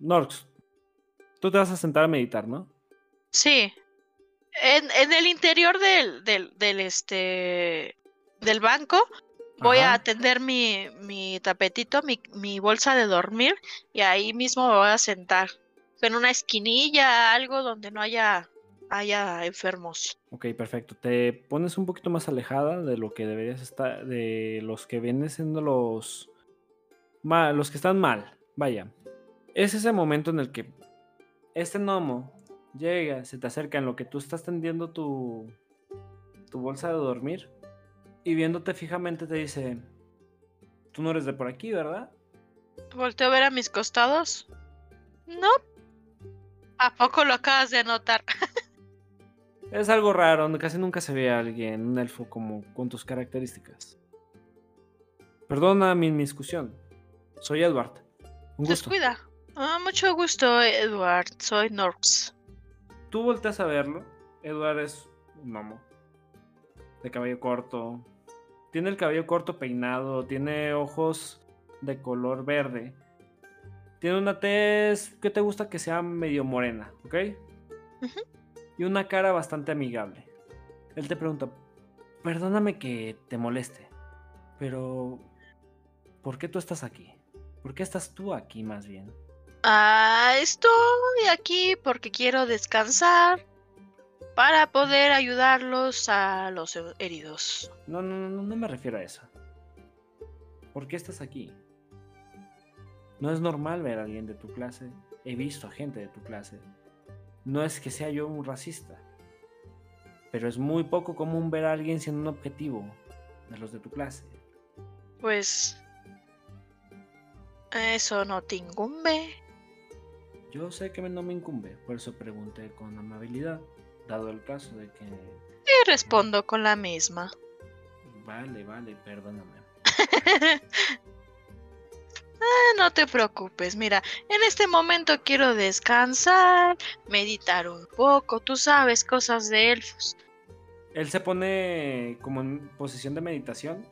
Norx, tú te vas a sentar a meditar, ¿no? Sí. En, en el interior del, del, del, este, del banco voy a atender mi, mi tapetito, mi, mi bolsa de dormir y ahí mismo me voy a sentar. En una esquinilla, algo donde no haya, haya enfermos. Ok, perfecto. Te pones un poquito más alejada de lo que deberías estar, de los que vienen siendo los, mal, los que están mal. Vaya. Es ese momento en el que este gnomo llega, se te acerca en lo que tú estás tendiendo tu, tu bolsa de dormir y viéndote fijamente te dice, tú no eres de por aquí, ¿verdad? Volteo a ver a mis costados. No. ¿A poco lo acabas de notar? es algo raro, casi nunca se ve a alguien, un elfo como con tus características. Perdona mi discusión. Soy Edward. Un gusto. Descuida. Ah, mucho gusto, Edward. Soy Norks. Tú volteas a verlo. Edward es un gnomo. De cabello corto. Tiene el cabello corto peinado. Tiene ojos de color verde. Tiene una tez que te gusta que sea medio morena, ¿ok? Y una cara bastante amigable. Él te pregunta, perdóname que te moleste, pero ¿por qué tú estás aquí? ¿Por qué estás tú aquí más bien? Ah, estoy aquí porque quiero descansar para poder ayudarlos a los heridos. No, no, no, no me refiero a eso. ¿Por qué estás aquí? No es normal ver a alguien de tu clase. He visto a gente de tu clase. No es que sea yo un racista. Pero es muy poco común ver a alguien siendo un objetivo de los de tu clase. Pues... Eso no te incumbe. Yo sé que no me incumbe, por eso pregunté con amabilidad, dado el caso de que... Y respondo con la misma. Vale, vale, perdóname. ah, no te preocupes, mira, en este momento quiero descansar, meditar un poco, tú sabes, cosas de elfos. Él se pone como en posición de meditación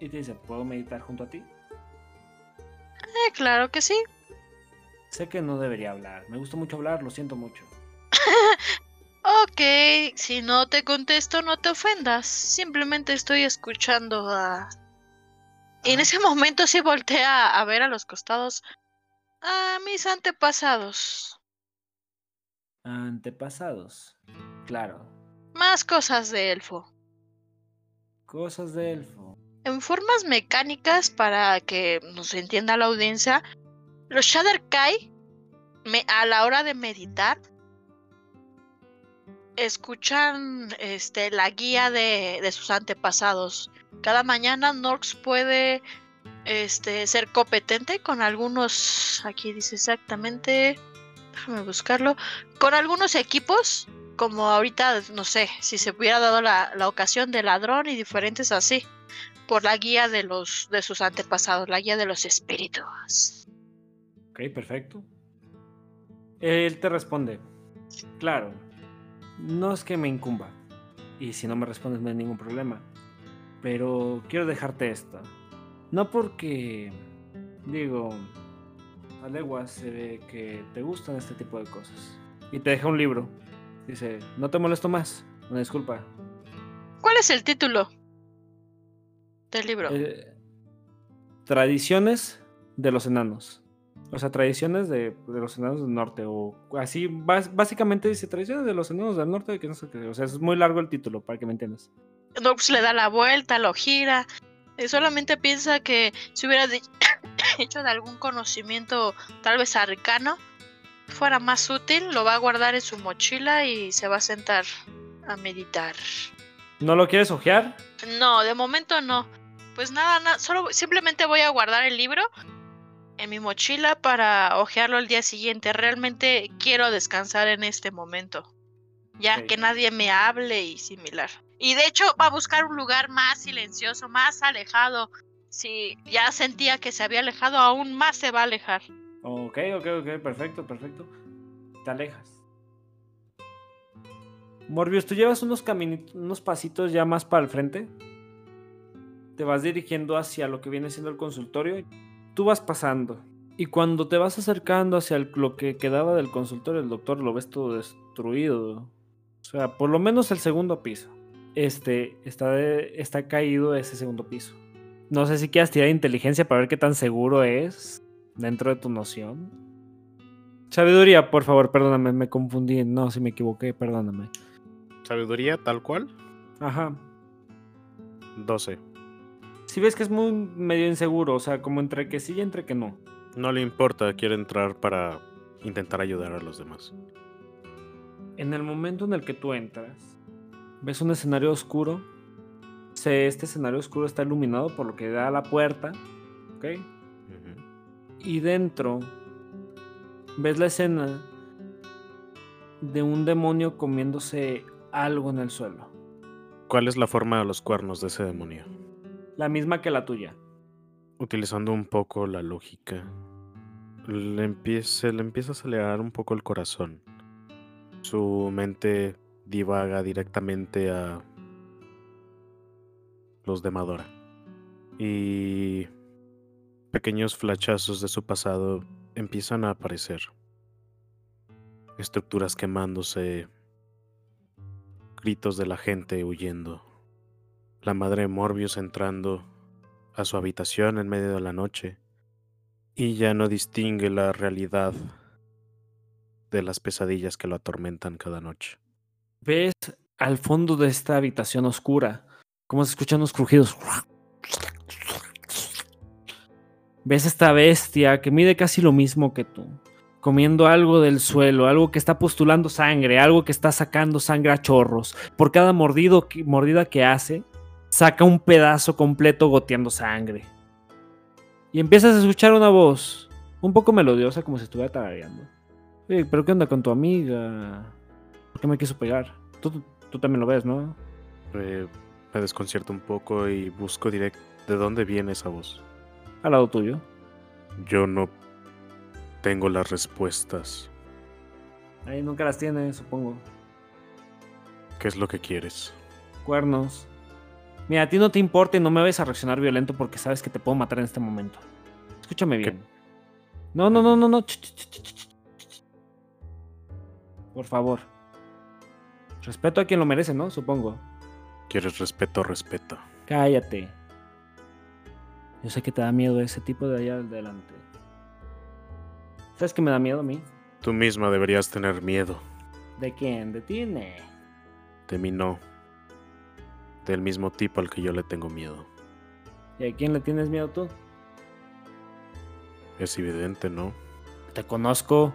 y te dice, ¿puedo meditar junto a ti? Eh, claro que sí. Sé que no debería hablar. Me gusta mucho hablar, lo siento mucho. ok, si no te contesto, no te ofendas. Simplemente estoy escuchando a... Y en ese momento sí voltea a ver a los costados a mis antepasados. Antepasados, claro. Más cosas de elfo. Cosas de elfo. En formas mecánicas para que nos entienda la audiencia, los Shadar-Kai, a la hora de meditar, escuchan este, la guía de, sus antepasados. Cada mañana Norx puede este, ser competente con algunos, aquí dice exactamente, déjame buscarlo, con algunos equipos, como ahorita, no sé, si se hubiera dado la, la ocasión de ladrón y diferentes así, por la guía de, los, de sus antepasados, la guía de los espíritus perfecto. Él te responde, claro, no es que me incumba, y si no me respondes no hay ningún problema, pero quiero dejarte esto. No porque, digo, a leguas se ve que te gustan este tipo de cosas. Y te deja un libro. Dice, no te molesto más, una disculpa. ¿Cuál es el título del libro? Eh, Tradiciones de los enanos. O sea, tradiciones de, los enanos del norte. O así, básicamente dice tradiciones de los enanos del norte. Que no sé qué. O sea, es muy largo el título, para que me entiendas. No, pues le da la vuelta, lo gira. Y solamente piensa que si hubiera hecho de algún conocimiento, tal vez arcano, fuera más útil, lo va a guardar en su mochila y se va a sentar a meditar. ¿No lo quieres ojear? No, de momento no. Pues nada, nada, solo simplemente voy a guardar el libro en mi mochila para hojearlo el día siguiente. Realmente quiero descansar en este momento, ya que nadie me hable y similar. Y de hecho va a buscar un lugar más silencioso, más alejado. Si ya sentía que se había alejado, aún más se va a alejar. Ok, ok, ok, perfecto, perfecto. Te alejas. Morbius, tú llevas unos caminitos, unos pasitos ya más para el frente. Te vas dirigiendo hacia lo que viene siendo el consultorio. Tú vas pasando. Y cuando te vas acercando hacia el- lo que quedaba del consultorio, el doctor lo ves todo destruido. O sea, por lo menos el segundo piso. Este está, de- está caído ese segundo piso. No sé si quieras tirar inteligencia para ver qué tan seguro es dentro de tu noción. Sabiduría, por favor, perdóname, me confundí. No, si me equivoqué, perdóname. Sabiduría tal cual. Ajá. 12. Si ves que es muy medio inseguro, o sea, como entre que sí y entre que no. No le importa, quiere entrar para intentar ayudar a los demás. En el momento en el que tú entras, ves un escenario oscuro. Este escenario oscuro está iluminado por lo que da a la puerta. ¿Ok? Y dentro ves la escena de un demonio comiéndose algo en el suelo. ¿Cuál es la forma de los cuernos de ese demonio? La misma que la tuya. Utilizando un poco la lógica, le empieza, le empieza a acelerar un poco el corazón. Su mente divaga directamente a los de Madora. Y pequeños flachazos de su pasado empiezan a aparecer. Estructuras quemándose, gritos de la gente huyendo. La madre Morbius entrando a su habitación en medio de la noche y ya no distingue la realidad de las pesadillas que lo atormentan cada noche. Ves al fondo de esta habitación oscura cómo se escuchan los crujidos. Ves esta bestia que mide casi lo mismo que tú, comiendo algo del suelo, algo que está postulando sangre, algo que está sacando sangre a chorros. Por cada mordido mordida que hace, saca un pedazo completo goteando sangre. Y empiezas a escuchar una voz, un poco melodiosa, como si estuviera tarareando. Oye, pero ¿qué onda con tu amiga? ¿Por qué me quiso pegar? Tú, tú- tú también lo ves, ¿no? Eh, me desconcierto un poco y busco directo de dónde viene esa voz. Al lado tuyo. Yo no tengo las respuestas. Ahí nunca las tiene, supongo. ¿Qué es lo que quieres? Cuernos. Mira, a ti no te importa y no me vayas a reaccionar violento porque sabes que te puedo matar en este momento. Escúchame ¿Qué? bien. No, no, no, no, no. Por favor. Respeto a quien lo merece, ¿no? Supongo. ¿Quieres respeto? Respeto. Cállate. Yo sé que te da miedo ese tipo de allá adelante. ¿Sabes qué me da miedo a mí? Tú misma deberías tener miedo. ¿De quién? ¿De ti? Ne. De mí no. Del mismo tipo al que yo le tengo miedo. ¿Y a quién le tienes miedo tú? Es evidente, ¿no? Te conozco.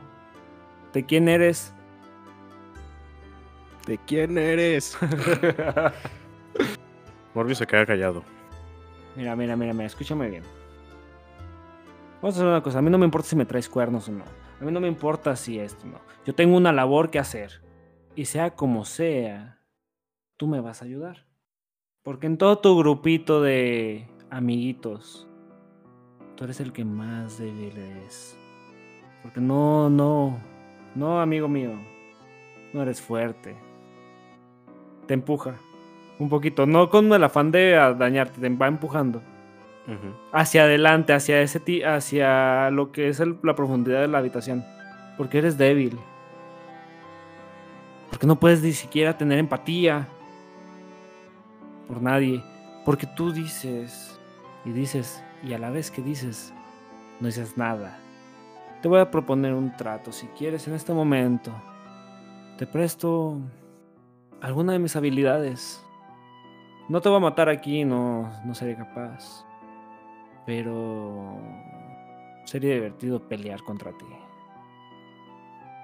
¿De quién eres? ¿De quién eres? Morbius se queda callado. Mira, mira, mira, mira, escúchame bien. Vamos a hacer una cosa, a mí no me importa si me traes cuernos o no. A mí no me importa si esto no. Yo tengo una labor que hacer. Y sea como sea, tú me vas a ayudar. Porque en todo tu grupito de amiguitos, tú eres el que más débil es. Porque no, no, no, amigo mío, no eres fuerte. Te empuja. Un poquito, no con el afán de dañarte, te va empujando hacia adelante, hacia ese ti- hacia lo que es el- la profundidad de la habitación. Porque eres débil. Porque no puedes ni siquiera tener empatía por nadie. Porque tú dices y dices y a la vez que dices no dices nada. Te voy a proponer un trato si quieres en este momento. Te presto alguna de mis habilidades. No te voy a matar aquí, no, no seré capaz. Pero sería divertido pelear contra ti.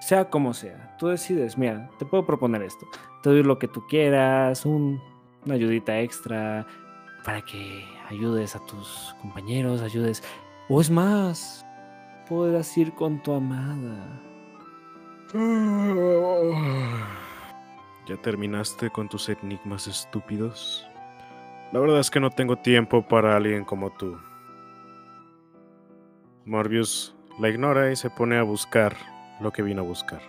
Sea como sea, tú decides. Mira, te puedo proponer esto. Te doy lo que tú quieras, un- una ayudita extra para que ayudes a tus compañeros, ayudes. O es más, puedas ir con tu amada. ¿Ya terminaste con tus enigmas estúpidos? La verdad es que no tengo tiempo para alguien como tú. Morbius La ignora y se pone a buscar lo que vino a buscar.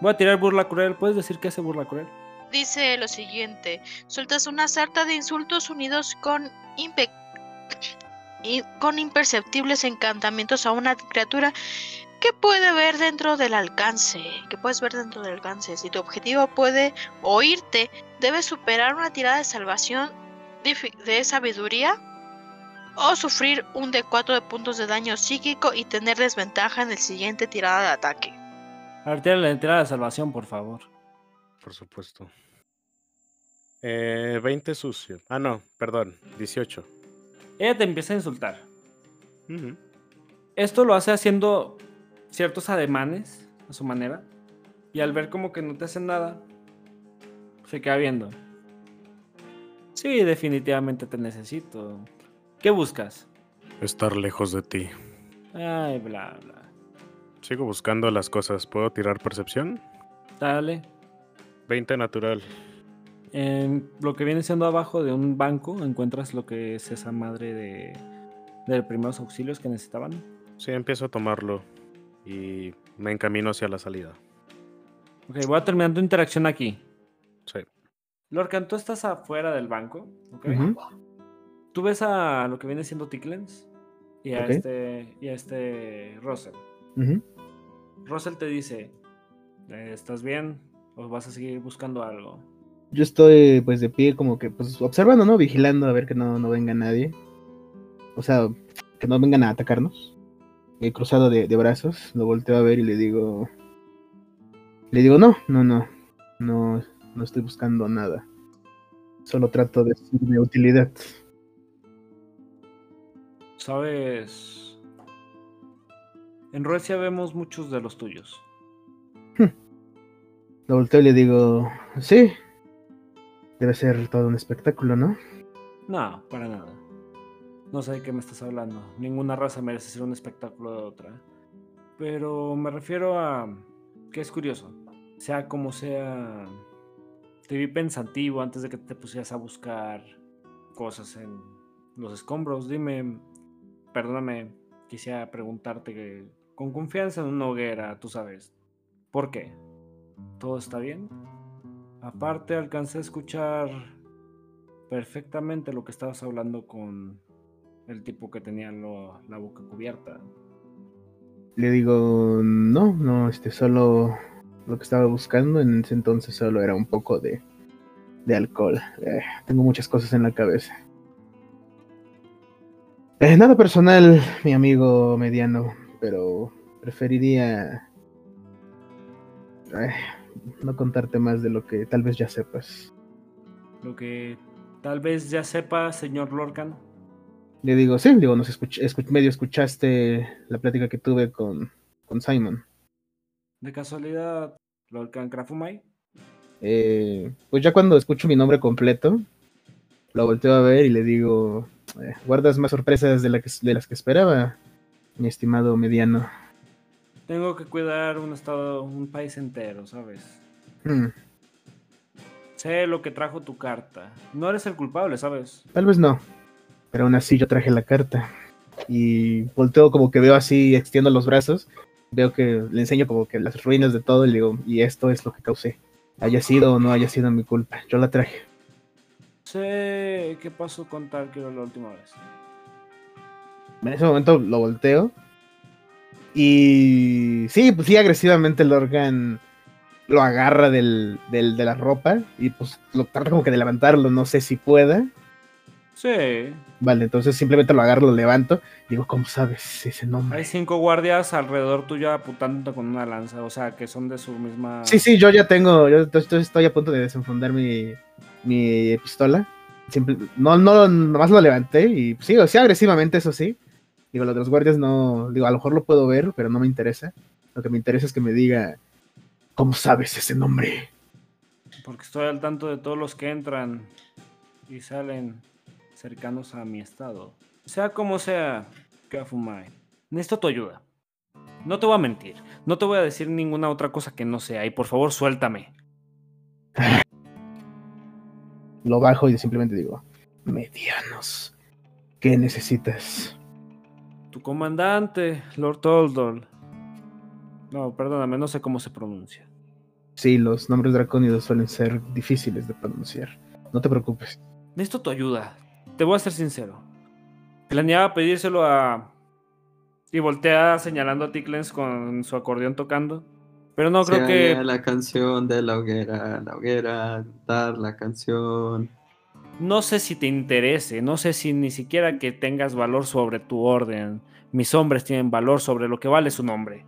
Voy a tirar burla cruel. ¿Puedes decir qué hace burla cruel? Dice lo siguiente: sueltas una sarta de insultos unidos con, imperceptibles encantamientos a una criatura que puede ver dentro del alcance. Que puedes ver dentro del alcance. Si tu objetivo puede oírte, debes superar una tirada de salvación de sabiduría o sufrir un D4 de puntos de daño psíquico y tener desventaja en el siguiente tirada de ataque. A ver, la tirada de salvación, por favor. Por supuesto. Eh, 20 sucio. Ah, no, perdón, 18. Ella te empieza a insultar. Esto lo hace haciendo ciertos ademanes a su manera. Y al ver como que no te hacen nada, se queda viendo. Sí, definitivamente te necesito. ¿Qué buscas? Estar lejos de ti. Ay, bla, bla. Sigo buscando las cosas. ¿Puedo tirar percepción? Dale. 20 natural. En lo que viene siendo abajo de un banco, encuentras lo que es esa madre de, de primeros auxilios que necesitaban. Sí, empiezo a tomarlo y me encamino hacia la salida. Ok, voy a terminar tu interacción aquí. Sí. Lorcan, tú estás afuera del banco, ¿ok? Ujú. Tú ves a lo que viene siendo Ticklens y a este y a este Russell. Ujú. Russell te dice, eh, ¿estás bien? ¿O vas a seguir buscando algo? Yo estoy pues de pie como que pues observando, ¿no? Vigilando a ver que no, no venga nadie. O sea, que no vengan a atacarnos. He cruzado de, de brazos, lo volteo a ver y le digo... Le digo, no, no, no, no, no estoy buscando nada. Solo trato de ser de utilidad. Sabes, en Ruecia vemos muchos de los tuyos. Lo volteo y le digo, sí, debe ser todo un espectáculo, ¿no? No, para nada. No sé de qué me estás hablando. Ninguna raza merece ser un espectáculo de otra. Pero me refiero a que es curioso. Sea como sea, te vi pensativo antes de que te pusieras a buscar cosas en los escombros. Dime, perdóname, quisiera preguntarte que, con confianza en una hoguera, tú sabes, ¿por qué? ¿Todo está bien? Aparte, alcancé a escuchar perfectamente lo que estabas hablando con el tipo que tenía la boca cubierta. Le digo, no, no, este, solo lo que estaba buscando en ese entonces solo era un poco de, de alcohol. Eh, tengo muchas cosas en la cabeza. Eh, nada personal, mi amigo mediano, pero preferiría eh, no contarte más de lo que tal vez ya sepas. Lo que tal vez ya sepa, señor Lorcan. Le digo, sí, digo, nos escuch- escuch- medio escuchaste la plática que tuve con, con Simon. De casualidad, Lorcan Krafumai. Eh, pues ya cuando escucho mi nombre completo, lo volteo a ver y le digo, eh, guardas más sorpresas de, la que- de las que esperaba, mi estimado mediano. Tengo que cuidar un estado, un país entero, ¿sabes? Hmm, Sé lo que trajo tu carta. No eres el culpable, ¿sabes? tal vez no, pero aún así yo traje la carta. Y volteo como que veo así, extiendo los brazos, veo que le enseño como que las ruinas de todo y le digo, y esto es lo que causé. Haya sido o no haya sido mi culpa, yo la traje. Sé qué pasó con Tarkiro la última vez. En ese momento lo volteo. Y sí, pues sí, agresivamente el Lorgan lo agarra del, del- de la ropa y pues lo trata como que de levantarlo, no sé si pueda. Sí. Vale, entonces simplemente lo agarro, lo levanto. Digo, ¿cómo sabes ese nombre? Hay cinco guardias alrededor tuyo apuntándote con una lanza, o sea, que son de su misma... Sí, sí, yo ya tengo, yo estoy, estoy- a punto de desenfundar mi, mi pistola. Simple- no, no, nomás lo levanté y sí, sí, agresivamente, eso sí. Digo, lo de los guardias no, digo, a lo mejor lo puedo ver, pero no me interesa. Lo que me interesa es que me diga, ¿cómo sabes ese nombre? Porque estoy al tanto de todos los que entran y salen cercanos a mi estado. Sea como sea, Kafumai, necesito tu ayuda. No te voy a mentir, no te voy a decir ninguna otra cosa que no sea y por favor suéltame. Lo bajo y simplemente digo, medianos, ¿qué necesitas? Tu comandante, Lord Toldol. No, perdóname, no sé cómo se pronuncia. Sí, los nombres dracónidos suelen ser difíciles de pronunciar. No te preocupes. Necesito tu ayuda. Te voy a ser sincero. Planeaba pedírselo a. Y voltea señalando a Tickles con su acordeón tocando. Pero no creo que. La canción de la hoguera, la hoguera, dar la canción. No sé si te interese. No sé si ni siquiera que tengas valor sobre tu orden. Mis hombres tienen valor sobre lo que vale su nombre.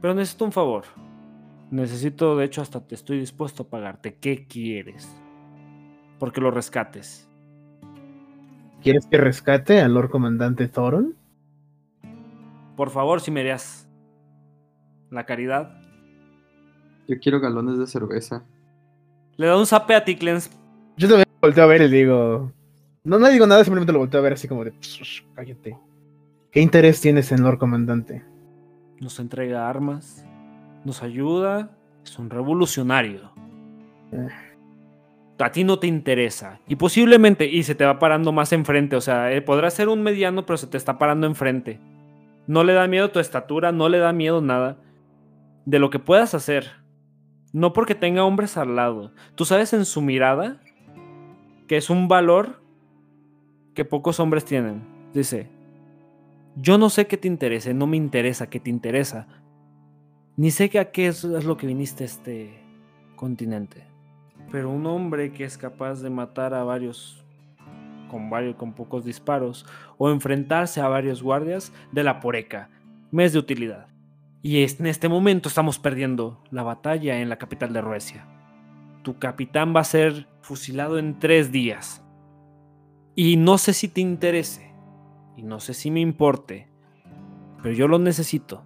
Pero necesito un favor. Necesito, de hecho, hasta te estoy dispuesto a pagarte. ¿Qué quieres? Porque lo rescates. ¿Quieres que rescate al Lord Comandante Thoron? Por favor, si me harías la caridad. Yo quiero galones de cerveza. Le da un zape a Tickles. Yo también volteo a ver y le digo. No, no digo nada, simplemente lo volteo a ver así como de. "Psh, Cállate. ¿Qué interés tienes en Lord Comandante? Nos entrega armas. Nos ayuda. Es un revolucionario. Eh. A ti no te interesa. Y posiblemente, y se te va parando más enfrente. O sea, eh, podrá ser un mediano, pero se te está parando enfrente. No le da miedo tu estatura, no le da miedo nada de lo que puedas hacer. No porque tenga hombres al lado. Tú sabes en su mirada que es un valor que pocos hombres tienen. Dice, yo no sé qué te interese, no me interesa qué te interesa. Ni sé que a qué es, lo que viniste a este continente. Pero un hombre que es capaz de matar a varios con varios con pocos disparos o enfrentarse a varios guardias de la poreca me es de utilidad. Y en este momento estamos perdiendo la batalla en la capital de Ruecia. Tu capitán va a ser fusilado en tres días. Y no sé si te interese. Y no sé si me importe. Pero yo lo necesito.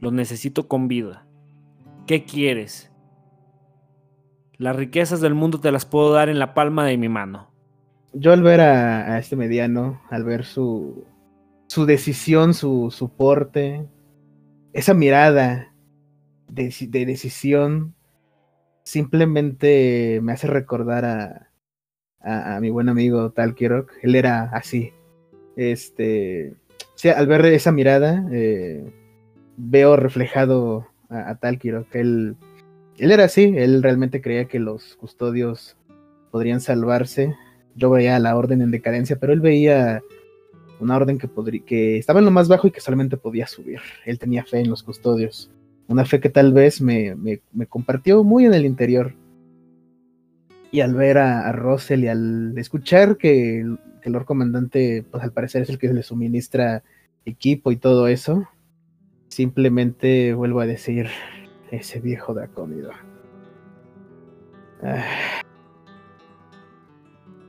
Lo necesito con vida. ¿Qué quieres? Las riquezas del mundo te las puedo dar en la palma de mi mano. Yo al ver a, a este mediano, al ver su, su decisión, su, su porte, esa mirada de, deci- de decisión, simplemente me hace recordar a, a, mi buen amigo Tal Kirok. Él era así. Este, al ver esa mirada, eh, veo reflejado a, a Tal Kirok. Él, él era así, él realmente creía que los custodios podrían salvarse yo veía la orden en decadencia, pero él veía una orden que, que estaba en lo más bajo y que solamente podía subir. Él tenía fe en los custodios, una fe que tal vez me, me, compartió muy en el interior. Y al ver a, a Russell y al escuchar que, el- que el Lord Comandante, pues al parecer es el que le suministra equipo y todo eso, simplemente vuelvo a decir, ese viejo dracónido. Ah.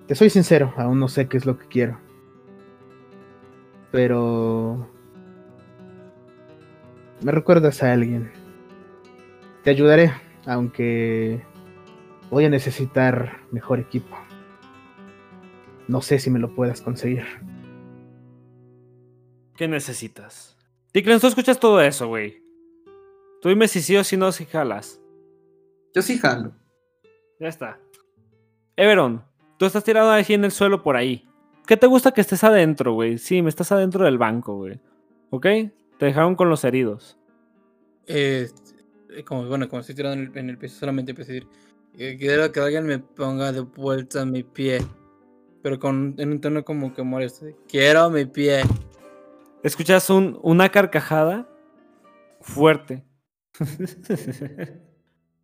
Te soy sincero, aún no sé qué es lo que quiero. Pero... Me recuerdas a alguien. Te ayudaré, aunque voy a necesitar mejor equipo. No sé si me lo puedas conseguir. ¿Qué necesitas? Tickles, tú escuchas todo eso, güey. Tú dime si sí o si no, si jalas. Yo sí jalo. Ya está. Everon, tú estás tirado ahí en el suelo por ahí. ¿Qué te gusta que estés adentro, güey? Sí, me estás adentro del banco, güey. ¿Ok? Te dejaron con los heridos. Eh, como, bueno, como estoy tirado en el, en el piso, solamente empecé a decir: eh, Quiero que alguien me ponga de vuelta mi pie. Pero con, en un tono como que molesto. Quiero mi pie. Escuchas un- una carcajada fuerte.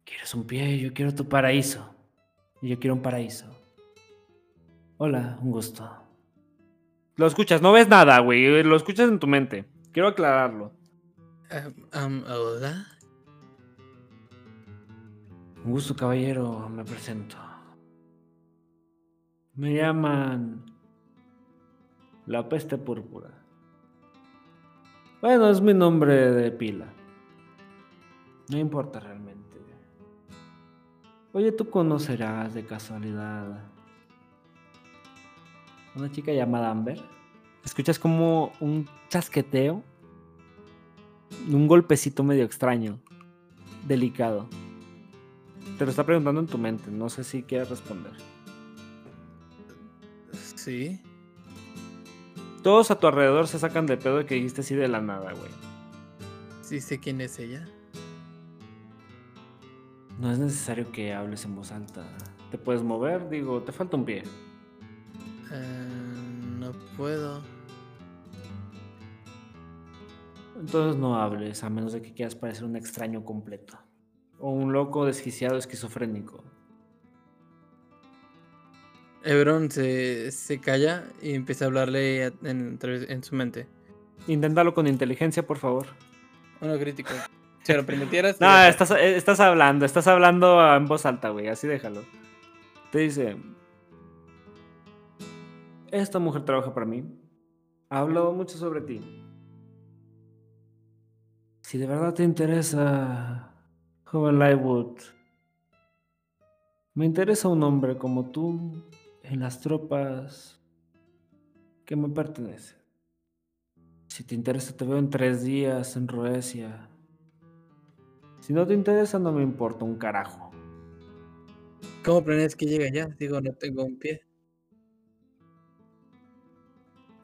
¿Quieres un pie? Yo quiero tu paraíso. Y yo quiero un paraíso. Hola, un gusto. Lo escuchas, no ves nada, güey. Lo escuchas en tu mente. Quiero aclararlo. Um, um, ¿Hola? Un gusto, caballero, me presento. Me llaman la peste púrpura. Bueno, es mi nombre de pila. No importa realmente. Oye, tú conocerás de casualidad una chica llamada Amber. Escuchas como un chasqueteo, un golpecito medio extraño, delicado. Te lo está preguntando en tu mente, no sé si quieres responder. Sí. Todos a tu alrededor se sacan de pedo de que dijiste así de la nada, güey. Sí sé quién es ella. No es necesario que hables en voz alta. Te puedes mover, digo, te falta un pie. Eh, no puedo. Entonces no hables, a menos de que quieras parecer un extraño completo. O un loco desquiciado esquizofrénico. Ebron se, se calla y empieza a hablarle en, su mente. Inténtalo con inteligencia, por favor. Uno crítico. Si lo permitieras. No, estás, eh, estás hablando, estás hablando en voz alta, güey, así déjalo. Te dice, esta mujer trabaja para mí. Ha hablado mucho sobre ti. Si de verdad te interesa, joven Lightwood, me interesa un hombre como tú en las tropas que me pertenecen. Si te interesa, te veo en tres días en Roesia. Si no te interesa, no me importa un carajo. ¿Cómo planeas que llegue allá? Digo, no tengo un pie.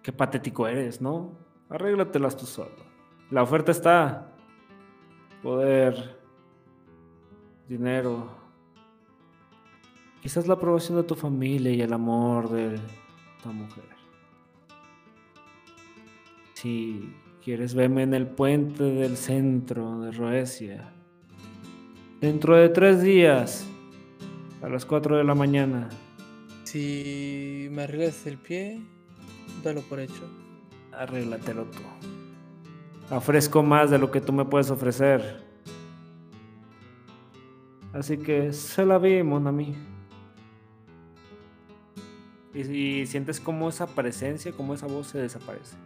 Qué patético eres, ¿no? Arréglatelas tú solo. La oferta está. Poder. Dinero. Quizás la aprobación de tu familia y el amor de tu mujer. Si quieres verme en el puente del centro de Roesia. Dentro de tres días. A las 4 de la mañana. Si me arreglas el pie, dalo por hecho. Arréglatelo tú. Ofrezco más de lo que tú me puedes ofrecer. Así que se la vi, mon ami. Y, y sientes como esa presencia, como esa voz se desaparece.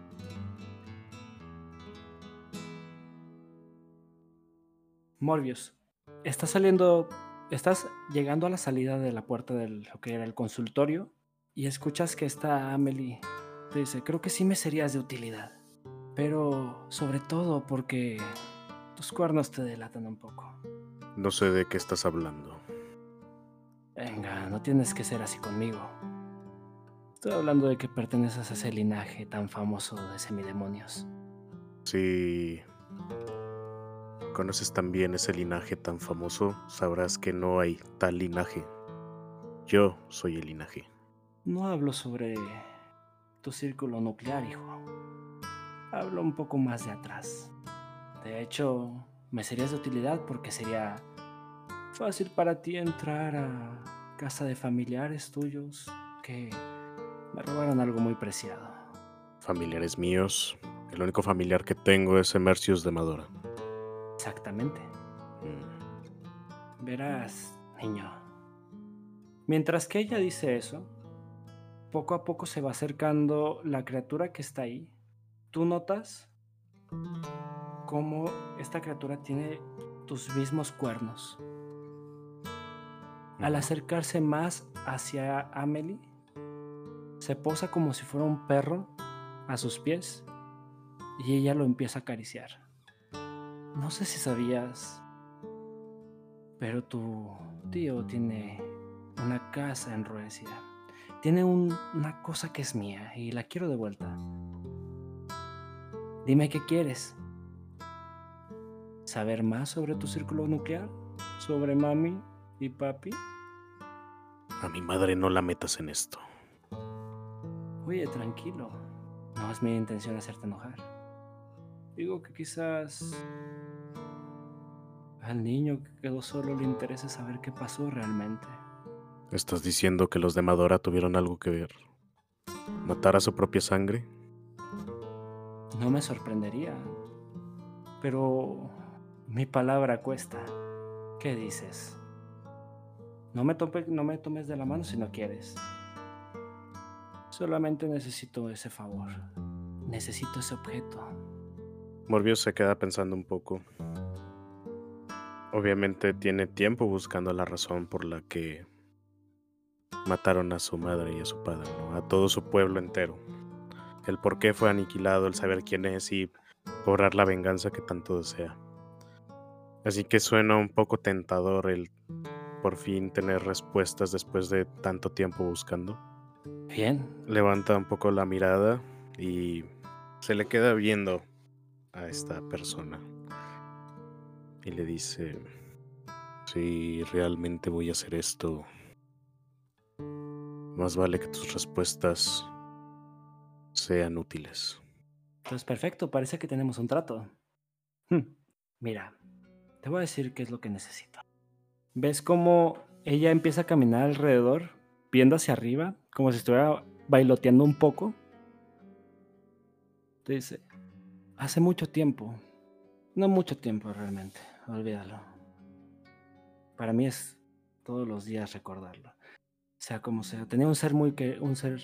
Morbius, estás saliendo, estás llegando a la salida de la puerta de lo que era el consultorio y escuchas que está Amelie te dice, creo que sí me serías de utilidad. Pero sobre todo porque tus cuernos te delatan un poco. No sé de qué estás hablando. Venga, no tienes que ser así conmigo. Estoy hablando de que perteneces a ese linaje tan famoso de semidemonios. Si conoces también ese linaje tan famoso, sabrás que no hay tal linaje. Yo soy el linaje. No hablo sobre tu círculo nuclear, hijo. Hablo un poco más de atrás. De hecho, me serías de utilidad porque sería fácil para ti entrar a casa de familiares tuyos que me robaron algo muy preciado. Familiares míos, el único familiar que tengo es Emercius de Madora. Exactamente. Mm, Verás, niño. Mientras que ella dice eso, poco a poco se va acercando la criatura que está ahí. Tú notas cómo esta criatura tiene tus mismos cuernos. Al acercarse más hacia Amelie, se posa como si fuera un perro a sus pies y ella lo empieza a acariciar. No sé si sabías, pero tu tío tiene una casa en Roesia. Tiene un- una cosa que es mía y la quiero de vuelta. Dime qué quieres. ¿Saber más sobre tu círculo nuclear? ¿Sobre mami y papi? A mi madre no la metas en esto. Oye, tranquilo. No es mi intención hacerte enojar. Digo que quizás al niño que quedó solo le interese saber qué pasó realmente. ¿Estás diciendo que los de Madora tuvieron algo que ver? ¿Matar a su propia sangre? No me sorprendería. Pero mi palabra cuesta. ¿Qué dices? No me, tope- no me tomes de la mano si no quieres. Solamente necesito ese favor. Necesito ese objeto. Morbius se queda pensando un poco. Obviamente tiene tiempo buscando la razón por la que mataron a su madre y a su padre, ¿no? a todo su pueblo entero. El por qué fue aniquilado, el saber quién es y cobrar la venganza que tanto desea. Así que suena un poco tentador el por fin tener respuestas después de tanto tiempo buscando. Bien. Levanta un poco la mirada y se le queda viendo a esta persona y le dice, si realmente voy a hacer esto, más vale que tus respuestas sean útiles. Pues perfecto, parece que tenemos un trato. Hmm, Mira, te voy a decir qué es lo que necesito. ¿Ves cómo ella empieza a caminar alrededor, viendo hacia arriba, como si estuviera bailoteando un poco? Te dice, hace mucho tiempo, no mucho tiempo realmente, olvídalo. Para mí es todos los días recordarlo. Sea como sea, tenía un ser muy que un ser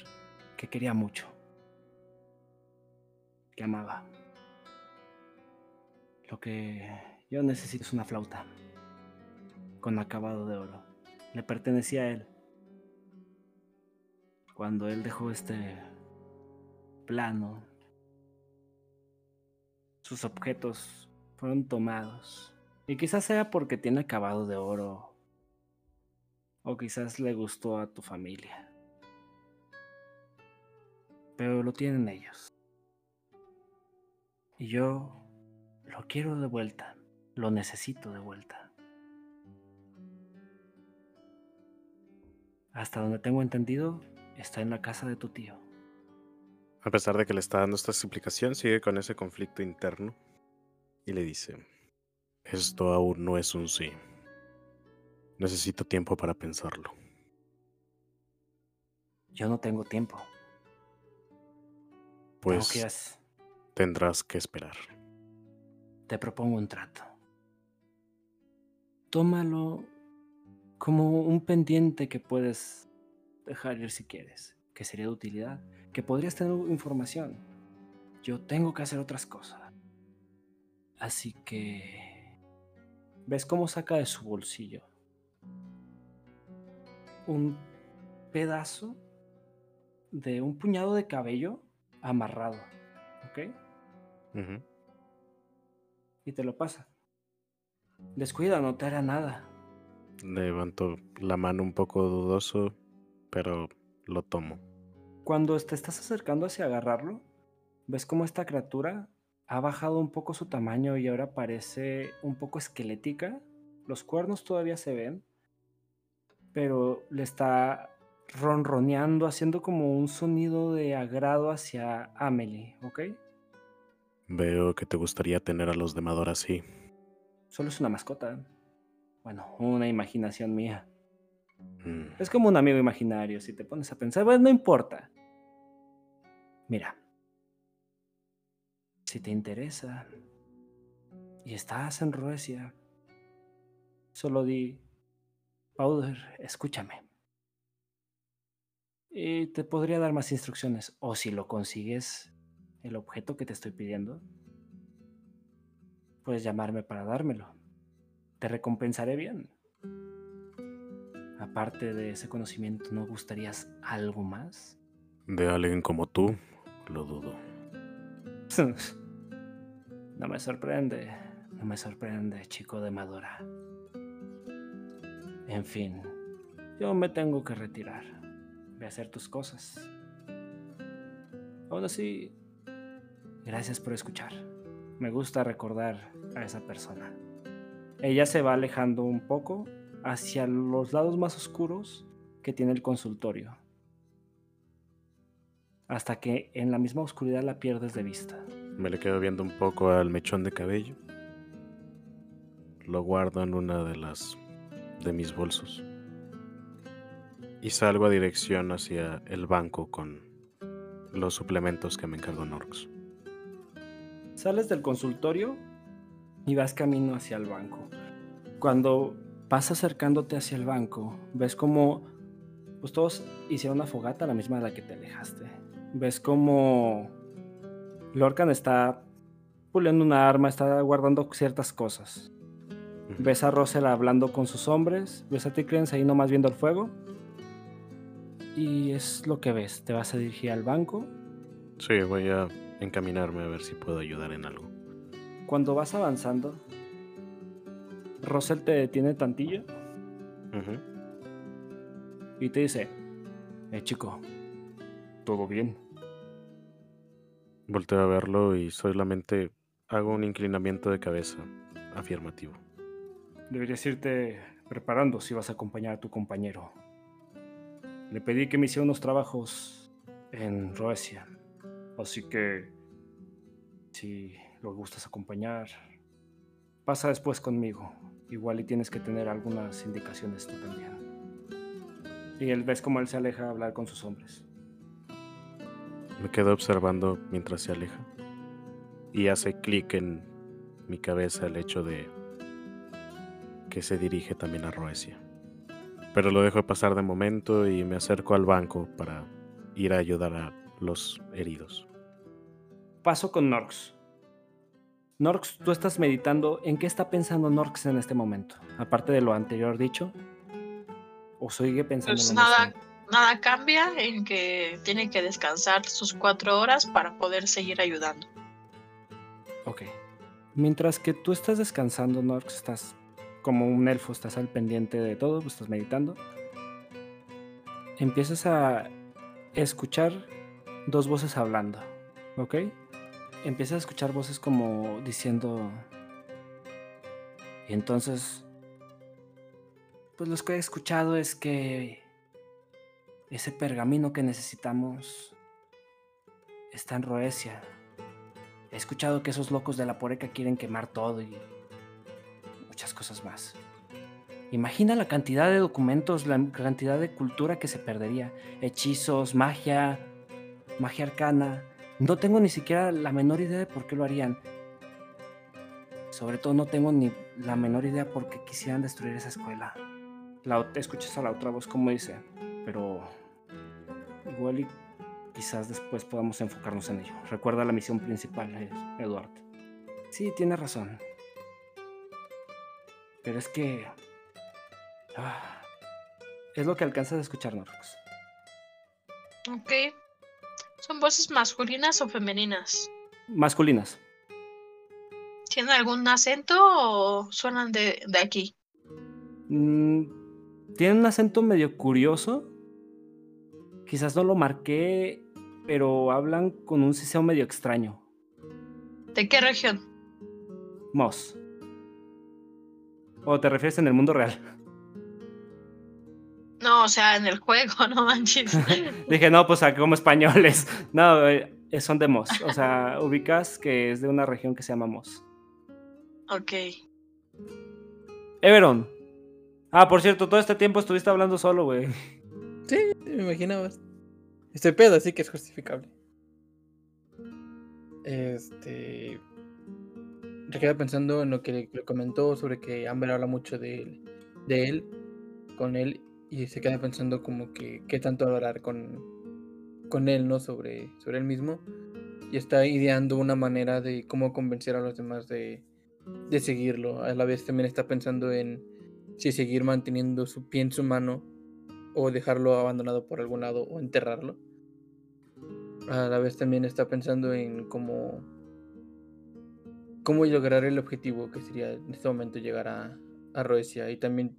que quería mucho. Que amaba. Lo que yo necesito es una flauta con acabado de oro. Le pertenecía a él. Cuando él dejó este plano, sus objetos fueron tomados. Y quizás sea porque tiene acabado de oro. O quizás le gustó a tu familia. Pero lo tienen ellos. Y yo lo quiero de vuelta. Lo necesito de vuelta. Hasta donde tengo entendido, está en la casa de tu tío. A pesar de que le está dando esta explicación, sigue con ese conflicto interno y le dice, esto aún no es un sí. Necesito tiempo para pensarlo. Yo no tengo tiempo. Pues que tendrás que esperar. te propongo un trato. Tómalo como un pendiente que puedes dejar ir si quieres, que sería de utilidad, que podrías tener información. Yo tengo que hacer otras cosas. Así que... ¿Ves cómo saca de su bolsillo? Un pedazo de un puñado de cabello amarrado. ¿Ok? Y te lo pasa. Descuida, no te hará nada. Levanto la mano un poco dudoso, pero lo tomo. Cuando te estás acercando hacia agarrarlo, ves cómo esta criatura ha bajado un poco su tamaño y ahora parece un poco esquelética. Los cuernos todavía se ven, pero le está ronroneando, haciendo como un sonido de agrado hacia Amelie, ¿ok? Veo que te gustaría tener a los de Mador así. Solo es una mascota. Bueno, una imaginación mía. Mm, Es como un amigo imaginario, si te pones a pensar, bueno, no importa. Mira, si te interesa y estás en Ruecia, solo di, Powder, escúchame. Y te podría dar más instrucciones, o si lo consigues, el objeto que te estoy pidiendo, puedes llamarme para dármelo. Te recompensaré bien. Aparte de ese conocimiento, ¿no gustarías algo más? De alguien como tú, lo dudo. no me sorprende, no me sorprende, chico de Madora. En fin, yo me tengo que retirar. Ve a hacer tus cosas. Aún así, gracias por escuchar. Me gusta recordar a esa persona. Ella se va alejando un poco hacia los lados más oscuros que tiene el consultorio. Hasta que en la misma oscuridad la pierdes de vista. Me le quedo viendo un poco al mechón de cabello. Lo guardo en una de las de mis bolsos. Y salgo a dirección hacia el banco con los suplementos que me encargó Norx. Sales del consultorio y vas camino hacia el banco. Cuando vas acercándote hacia el banco, ves como pues todos hicieron una fogata, la misma de la que te alejaste. Ves como Lorcan está puliendo una arma, está guardando ciertas cosas. Ves a Russell hablando con sus hombres, ves a Tickens ahí nomás viendo el fuego. Y es lo que ves. Te vas a dirigir al banco. Sí, voy a encaminarme a ver si puedo ayudar en algo. Cuando vas avanzando, Russell te detiene tantillo y te dice, eh chico, ¿todo bien? Volteo a verlo y solamente hago un inclinamiento de cabeza afirmativo. Deberías irte preparando si vas a acompañar a tu compañero. Le pedí que me hiciera unos trabajos en Roesia. Así que, si lo gustas acompañar, pasa después conmigo. Igual y tienes que tener algunas indicaciones tú también. Y él ves como él se aleja a hablar con sus hombres. Me quedo observando mientras se aleja. Y hace clic en mi cabeza el hecho de que se dirige también a Roesia. Pero lo dejo pasar de momento y me acerco al banco para ir a ayudar a los heridos. Paso con Norx. Norx, tú estás meditando. ¿En qué está pensando Norx en este momento? Aparte de lo anterior dicho. ¿O sigue pensando Pues en nada, nada cambia en que tiene que descansar sus cuatro horas para poder seguir ayudando. Ok. Mientras que tú estás descansando, Norx, estás como un elfo, estás al pendiente de todo, pues, estás meditando. Empiezas a escuchar dos voces hablando, ¿ok? Empiezas a escuchar voces como diciendo... Y entonces... Pues lo que he escuchado es que ese pergamino que necesitamos está en Roesia. He escuchado que esos locos de la poreca quieren quemar todo y muchas cosas más. Imagina la cantidad de documentos, la cantidad de cultura que se perdería. Hechizos, magia, magia arcana. No tengo ni siquiera la menor idea de por qué lo harían. Sobre todo no tengo ni la menor idea por qué quisieran destruir esa escuela. La, escuchas a la otra voz como dice, pero igual y quizás después podamos enfocarnos en ello. Recuerda la misión principal, eh, Eduardo. Sí, tiene razón. Pero es que... ah, es lo que alcanzas a escuchar, Norx. Ok. ¿Son voces masculinas o femeninas? Masculinas. ¿Tienen algún acento o suenan de, de aquí? Mm, tienen un acento medio curioso. Quizás no lo marqué, pero hablan con un siseo medio extraño. ¿De qué región? Moss. ¿O te refieres en el mundo real? No, o sea, en el juego, no manches. Dije, no, pues aquí como españoles. No, eh, son de Moss. O sea, ubicas que es de una región que se llama Moss. ok. Everon. Ah, por cierto, todo este tiempo estuviste hablando solo, güey. Sí, me imaginabas. Estoy pedo, así que es justificable. Este. Se queda pensando en lo que le comentó sobre que Amber habla mucho de él, de él, con él, y se queda pensando como que qué tanto hablar con, con él, ¿no? Sobre, sobre él mismo. Y está ideando una manera de cómo convencer a los demás de, de seguirlo. A la vez también está pensando en si seguir manteniendo su pie en su mano o dejarlo abandonado por algún lado o enterrarlo. A la vez también está pensando en cómo cómo lograr el objetivo que sería en este momento llegar a, a Roesia y también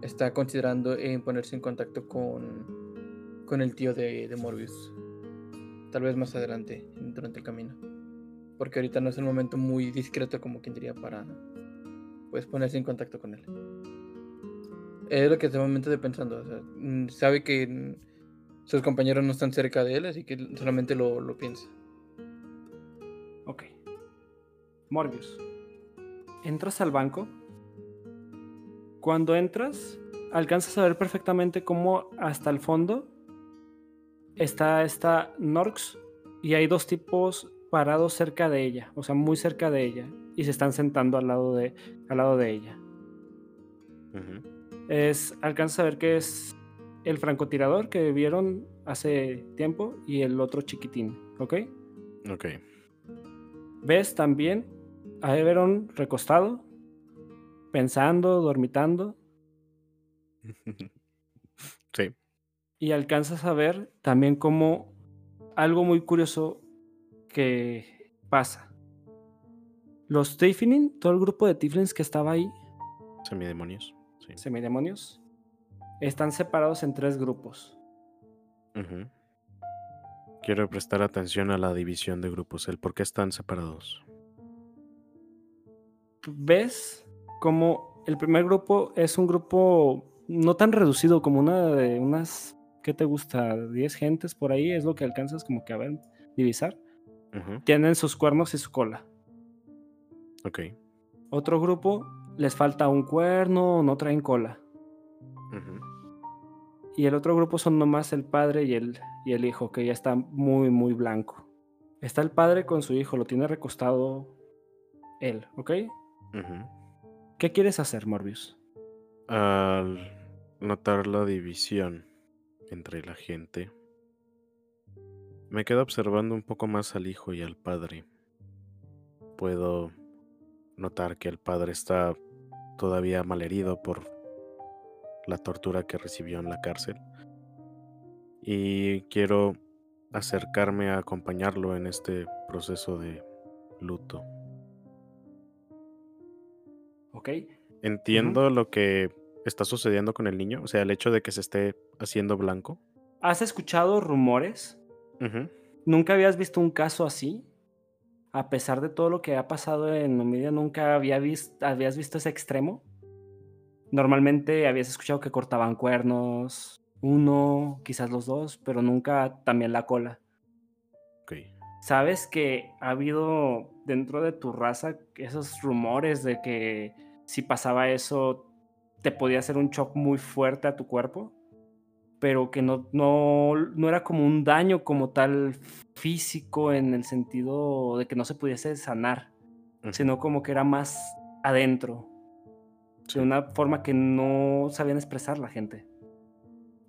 está considerando ponerse en contacto con, con el tío de, Morbius. Tal vez más adelante, durante el camino. Porque ahorita no es el momento muy discreto como quien diría para pues ponerse en contacto con él. Es lo que de momento estoy pensando. mm, sabe que sus compañeros no están cerca de él, así que solamente lo, lo piensa. Ok. Morbius. Entras al banco. Cuando entras, alcanzas a ver perfectamente cómo hasta el fondo está esta Norx y hay dos tipos parados cerca de ella, o sea, muy cerca de ella, y se están sentando al lado de, al lado de ella. Es, alcanzas a ver que es el francotirador que vieron hace tiempo y el otro chiquitín, ¿ok? Ok. Ves también a Everon recostado, pensando, dormitando, sí. y alcanzas a ver también como algo muy curioso que pasa. Los Tiefling, todo el grupo de Tieflings que estaba ahí, Semidemonios. Sí. semidemonios, están separados en tres grupos. Quiero prestar atención a la división de grupos, el por qué están separados. Ves como el primer grupo es un grupo no tan reducido como una de unas, ¿qué te gusta? 10 gentes por ahí, es lo que alcanzas como que a ver, divisar. Tienen sus cuernos y su cola. Ok. Otro grupo les falta un cuerno, no traen cola. Y el otro grupo son nomás el padre y el, y el hijo, que ya está muy, muy blanco. Está el padre con su hijo, lo tiene recostado él, ¿ok? ¿Qué quieres hacer, Morbius? Al notar la división entre la gente, me quedo observando un poco más al hijo y al padre. Puedo notar que el padre está todavía malherido por la tortura que recibió en la cárcel. Y quiero acercarme a acompañarlo en este proceso de luto. ¿Ok? Entiendo lo que está sucediendo con el niño, o sea, el hecho de que se esté haciendo blanco. ¿Has escuchado rumores? ¿Nunca habías visto un caso así? A pesar de todo lo que ha pasado en Numidia, ¿nunca había vis- habías visto ese extremo? Normalmente habías escuchado que cortaban cuernos, uno, quizás los dos, pero nunca también la cola. Ok. ¿Sabes que ha habido dentro de tu raza esos rumores de que si pasaba eso te podía hacer un shock muy fuerte a tu cuerpo? Pero que no, no, no era como un daño como tal físico en el sentido de que no se pudiese sanar, sino como que era más adentro, sí, de una forma que no sabían expresar la gente.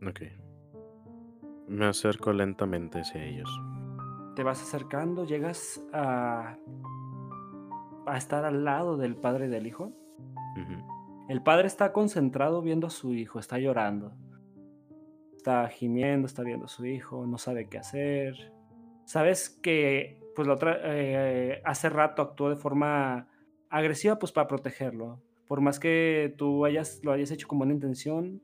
ok. Me acerco lentamente hacia ellos. Te vas acercando, llegas a, a estar al lado del padre y del hijo. El padre está concentrado viendo a su hijo, está llorando. Está gimiendo, está viendo a su hijo, no sabe qué hacer. Sabes que pues la otra eh, hace rato actuó de forma agresiva pues para protegerlo. Por más que tú hayas, lo hayas hecho con buena intención,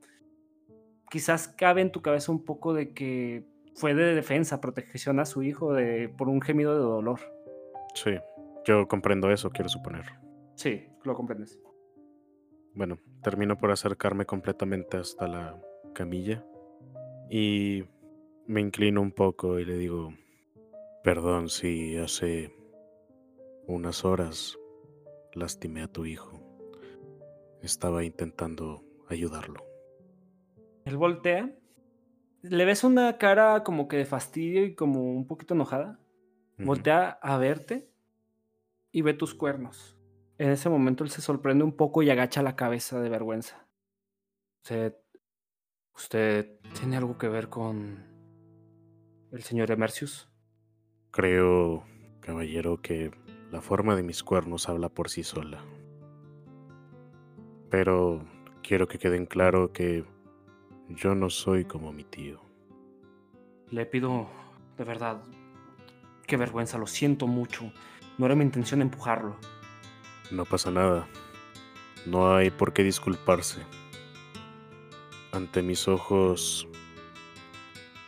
quizás cabe en tu cabeza un poco de que fue de defensa, protección a su hijo de, por un gemido de dolor. Sí, yo comprendo eso, quiero suponer. Sí, lo comprendes. Bueno, termino por acercarme completamente hasta la camilla y me inclino un poco y le digo, perdón si hace unas horas lastimé a tu hijo. Estaba intentando ayudarlo. Él voltea. Le ves una cara como que de fastidio y como un poquito enojada. Voltea a verte y ve tus cuernos. En ese momento él se sorprende un poco y agacha la cabeza de vergüenza. ¿Usted, usted tiene algo que ver con el señor Emercius? Creo, caballero, que la forma de mis cuernos habla por sí sola. Pero quiero que queden claro que yo no soy como mi tío. Le pido, de verdad, qué vergüenza, lo siento mucho. No era mi intención empujarlo. No pasa nada. No hay por qué disculparse. Ante mis ojos,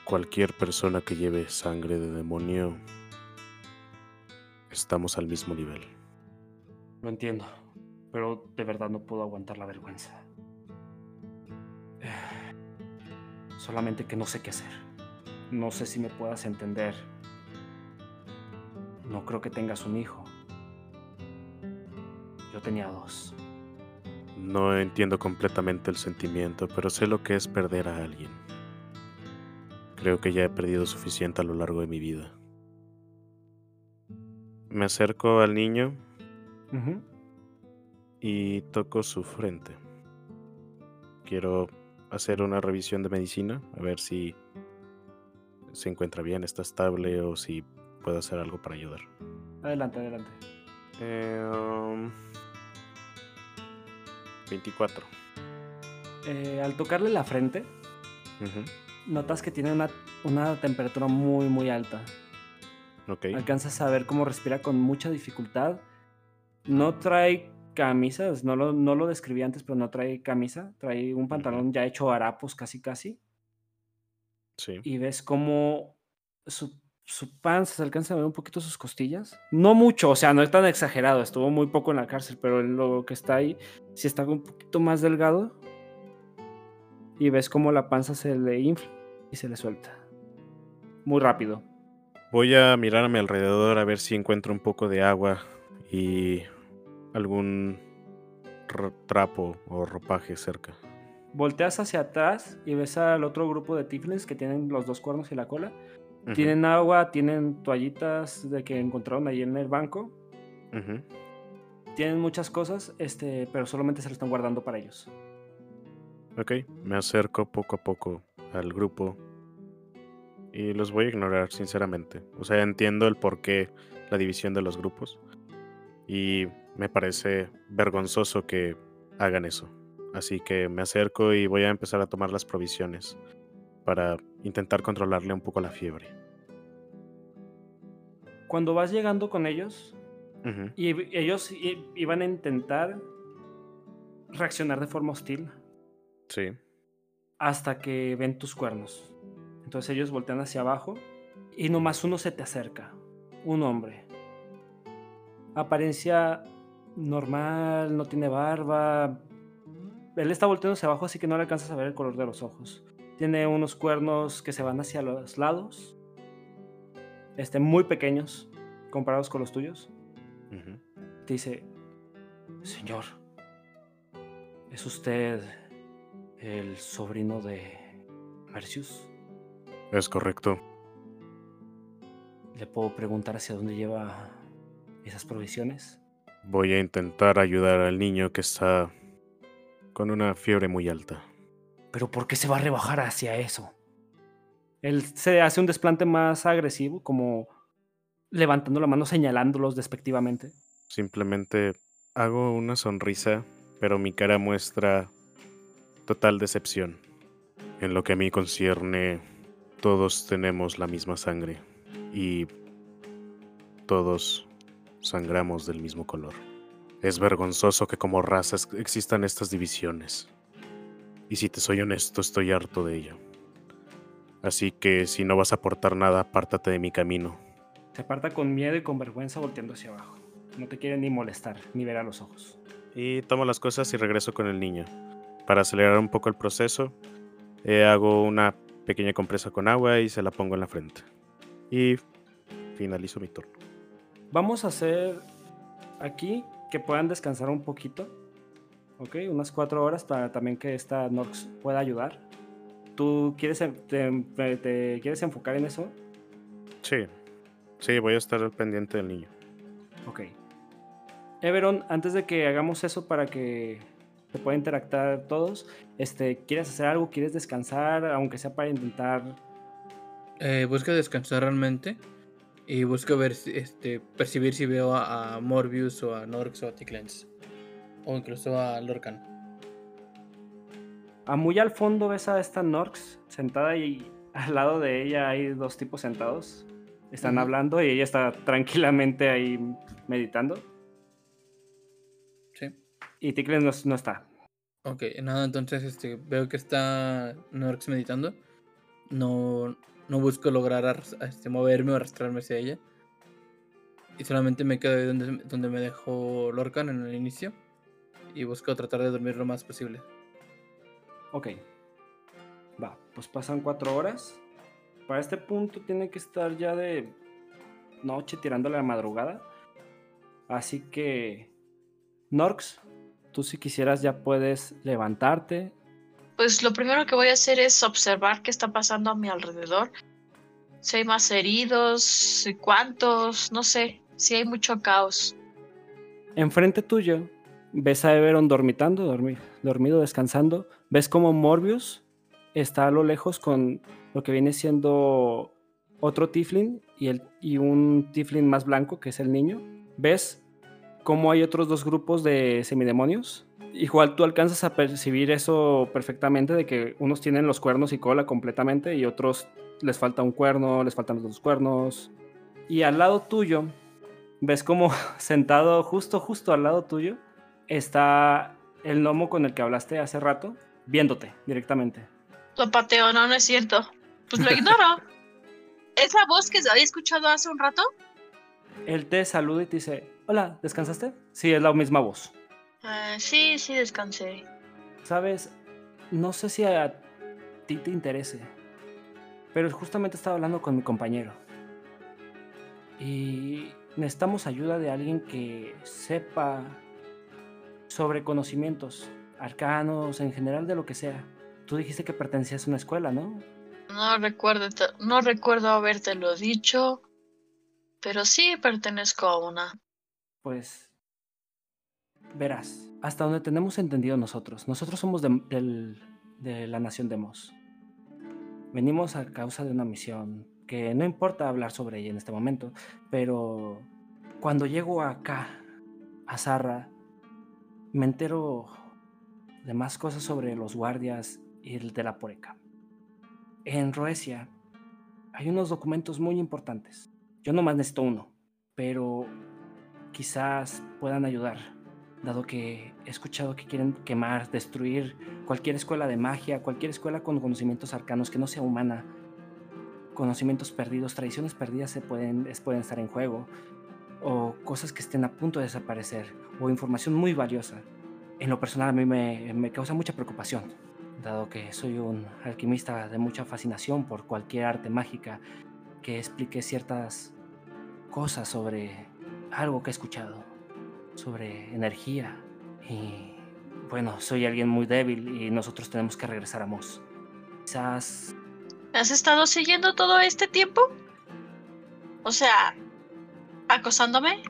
cualquier persona que lleve sangre de demonio, estamos al mismo nivel. Lo entiendo, pero de verdad no puedo aguantar la vergüenza. Solamente que no sé qué hacer. No sé si me puedas entender. No creo que tengas un hijo. Tenía dos. No entiendo completamente el sentimiento, pero sé lo que es perder a alguien. Creo que ya he perdido suficiente a lo largo de mi vida. Me acerco al niño y toco su frente. Quiero hacer una revisión de medicina, a ver si se encuentra bien, está estable o si puedo hacer algo para ayudar. Adelante, adelante. Eh, um, 24. Eh, al tocarle la frente, notas que tiene una, una temperatura muy, muy alta. Ok. Alcanzas a ver cómo respira con mucha dificultad. No trae camisas, no lo, no lo describí antes, pero no trae camisa. Trae un pantalón ya hecho harapos casi casi. Sí. Y ves cómo su su panza, se alcanza a ver un poquito sus costillas. No mucho, o sea, no es tan exagerado, estuvo muy poco en la cárcel, pero lo que está ahí sí está un poquito más delgado. Y ves como la panza se le infla y se le suelta. Muy rápido. Voy a mirar a mi alrededor a ver si encuentro un poco de agua y algún trapo o ropaje cerca. Volteas hacia atrás y ves al otro grupo de tiflins que tienen los dos cuernos y la cola. Tienen agua, tienen toallitas de que encontraron ahí en el banco. Tienen muchas cosas, este, pero solamente se lo están guardando para ellos. Ok, me acerco poco a poco al grupo y los voy a ignorar, sinceramente. O sea, entiendo el por qué la división de los grupos y me parece vergonzoso que hagan eso. Así que me acerco y voy a empezar a tomar las provisiones para intentar controlarle un poco la fiebre. Cuando vas llegando con ellos, y ellos iban a intentar reaccionar de forma hostil Sí. hasta que ven tus cuernos. Entonces ellos voltean hacia abajo y nomás uno se te acerca. Un hombre. Apariencia normal, no tiene barba. Él está volteando hacia abajo, así que no le alcanzas a ver el color de los ojos. Tiene unos cuernos que se van hacia los lados. Este, muy pequeños comparados con los tuyos. Te dice, Señor, ¿es usted el sobrino de Mercius? Es correcto. ¿Le puedo preguntar hacia dónde lleva esas provisiones? Voy a intentar ayudar al niño que está con una fiebre muy alta. ¿Pero por qué se va a rebajar hacia eso? Él se hace un desplante más agresivo, como levantando la mano, señalándolos despectivamente. Simplemente hago una sonrisa, pero mi cara muestra total decepción. En lo que a mí concierne, todos tenemos la misma sangre y todos sangramos del mismo color. Es vergonzoso que como razas existan estas divisiones. Y si te soy honesto, estoy harto de ello. Así que si no vas a aportar nada, apártate de mi camino. Se aparta con miedo y con vergüenza volteando hacia abajo. No te quiere ni molestar, ni ver a los ojos. Y tomo las cosas y regreso con el niño. Para acelerar un poco el proceso, eh, hago una pequeña compresa con agua y se la pongo en la frente. Y finalizo mi turno. Vamos a hacer aquí que puedan descansar un poquito. Ok, unas cuatro horas para también que esta Nox pueda ayudar. ¿Tú quieres, en- te, te quieres enfocar en eso? Sí, sí, voy a estar al pendiente del niño. Ok. Everon, antes de que hagamos eso para que se pueda interactuar todos, este, ¿quieres hacer algo? ¿Quieres descansar? Aunque sea para intentar... Eh, busco descansar realmente y busco ver, si- este, percibir si veo a, a Morbius o a Norx o a Ticlens. O incluso a Lorcan. A muy al fondo ves a esta Norx sentada y al lado de ella hay dos tipos sentados. Están hablando y ella está tranquilamente ahí meditando. Sí. Y Ticles no, no está. Ok, nada, entonces este, veo que está Norx meditando. No, no busco lograr este, moverme o arrastrarme hacia ella. Y solamente me quedo ahí donde, donde me dejó Lorcan en el inicio. Y busco tratar de dormir lo más posible. Ok. Va, pues pasan cuatro horas. Para este punto tiene que estar ya de noche tirándole a la madrugada. Así que, Norx, tú si quisieras ya puedes levantarte. Pues lo primero que voy a hacer es observar qué está pasando a mi alrededor. Si hay más heridos, cuántos, no sé. Si hay mucho caos. Enfrente tuyo ves a Everon dormitando, dormi- dormido, descansando. Ves como Morbius está a lo lejos con lo que viene siendo otro Tiflin y, el, y un Tiflin más blanco, que es el niño. Ves cómo hay otros dos grupos de semidemonios. Igual tú alcanzas a percibir eso perfectamente, de que unos tienen los cuernos y cola completamente y otros les falta un cuerno, les faltan los dos cuernos. Y al lado tuyo ves como sentado justo, justo al lado tuyo está el gnomo con el que hablaste hace rato, viéndote directamente. Lo pateo, no, no es cierto. Pues lo ignoro. ¿Es la voz que había escuchado hace un rato? Él te saluda y te dice, hola, ¿descansaste? Sí, es la misma voz. Ah, sí, sí, descansé. Sabes, no sé si a ti te interese, pero justamente estaba hablando con mi compañero. Y necesitamos ayuda de alguien que sepa sobre conocimientos arcanos, en general de lo que sea. Tú dijiste que pertenecías a una escuela, ¿no? No recuerdo, no recuerdo habértelo dicho, pero sí pertenezco a una. Pues verás, hasta donde tenemos entendido nosotros, nosotros somos de, del- de la nación de Mos. Venimos a causa de una misión que no importa hablar sobre ella en este momento, pero cuando llego acá, a Zarra, me entero de más cosas sobre los guardias y el de la Poreca. En Roesia hay unos documentos muy importantes. Yo nomás necesito uno, pero quizás puedan ayudar, dado que he escuchado que quieren quemar, destruir cualquier escuela de magia, cualquier escuela con conocimientos arcanos que no sea humana. Conocimientos perdidos, tradiciones perdidas se pueden, es- pueden estar en juego, o cosas que estén a punto de desaparecer, o información muy valiosa. En lo personal a mí me, me causa mucha preocupación, dado que soy un alquimista de mucha fascinación por cualquier arte mágica que explique ciertas cosas sobre algo que he escuchado sobre energía. Y bueno, soy alguien muy débil y nosotros tenemos que regresar a Mos. Quizás ¿Me has estado siguiendo todo este tiempo? O sea, acosándome.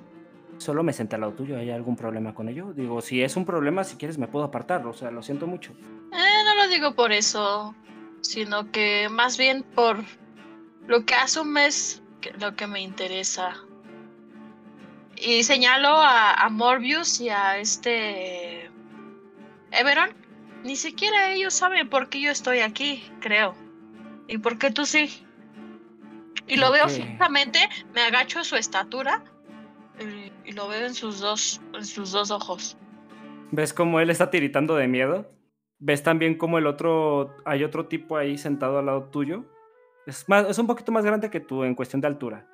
solo me senté al lado tuyo. ¿Hay algún problema con ello? Digo, si es un problema, si quieres me puedo apartar. O sea, lo siento mucho. Eh, no lo digo por eso, sino que más bien por lo que asumes que lo que me interesa. Y señalo a, a Morbius y a este Everon. Ni siquiera ellos saben por qué yo estoy aquí, creo. ¿Y por qué tú sí? Y lo veo fijamente, me agacho a su estatura y, y lo veo en sus dos, en sus dos ojos. ¿Ves cómo él está tiritando de miedo? ¿Ves también cómo el otro, hay otro tipo ahí sentado al lado tuyo? Es, más, es un poquito más grande que tú en cuestión de altura.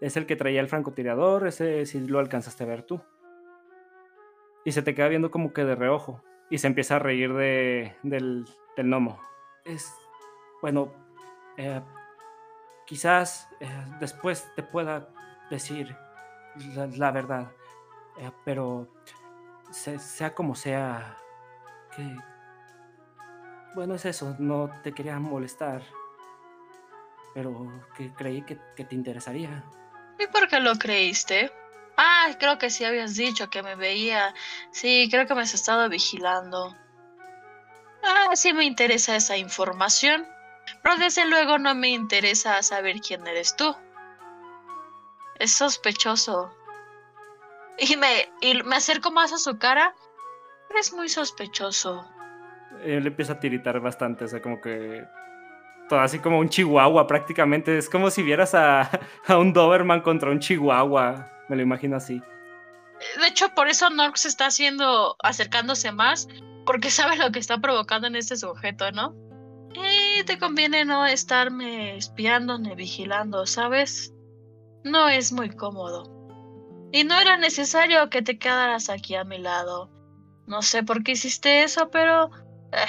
Es el que traía el francotirador, ese sí lo alcanzaste a ver tú. Y se te queda viendo como que de reojo. Y se empieza a reír de, del, del gnomo. Es, bueno, eh, quizás eh, después te pueda decir la, verdad. Eh, pero se- sea como sea, que... Bueno, es eso, no te quería molestar, pero que creí que, que te interesaría. ¿Y por qué lo creíste? Ah, creo que sí habías dicho que me veía. Sí, creo que me has estado vigilando. Ah, sí me interesa esa información. Pero desde luego no me interesa saber quién eres tú. Es sospechoso. Y me, y me acerco más a su cara. Eres muy sospechoso. Él empieza a tiritar bastante, o sea, como que... Todo así como un chihuahua prácticamente. Es como si vieras a, a un Doberman contra un chihuahua. Me lo imagino así. De hecho, por eso Norx está haciendo, acercándose más, porque sabe lo que está provocando en este sujeto, ¿no? Y te conviene no estarme espiando ni vigilando, ¿sabes? No es muy cómodo. Y no era necesario que te quedaras aquí a mi lado. No sé por qué hiciste eso, pero... eh,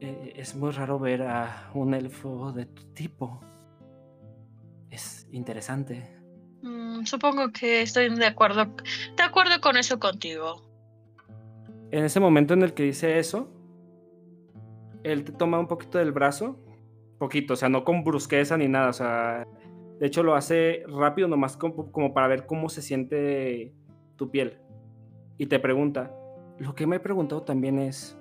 Eh, es muy raro ver a un elfo de tu tipo. Es interesante. mm, supongo que estoy de acuerdo, de acuerdo con eso contigo. En ese momento en el que dice eso, él te toma un poquito del brazo, poquito, o sea, no con brusqueza ni nada, o sea, de hecho lo hace rápido nomás como, como para ver cómo se siente tu piel. Y te pregunta, lo que me he preguntado también es,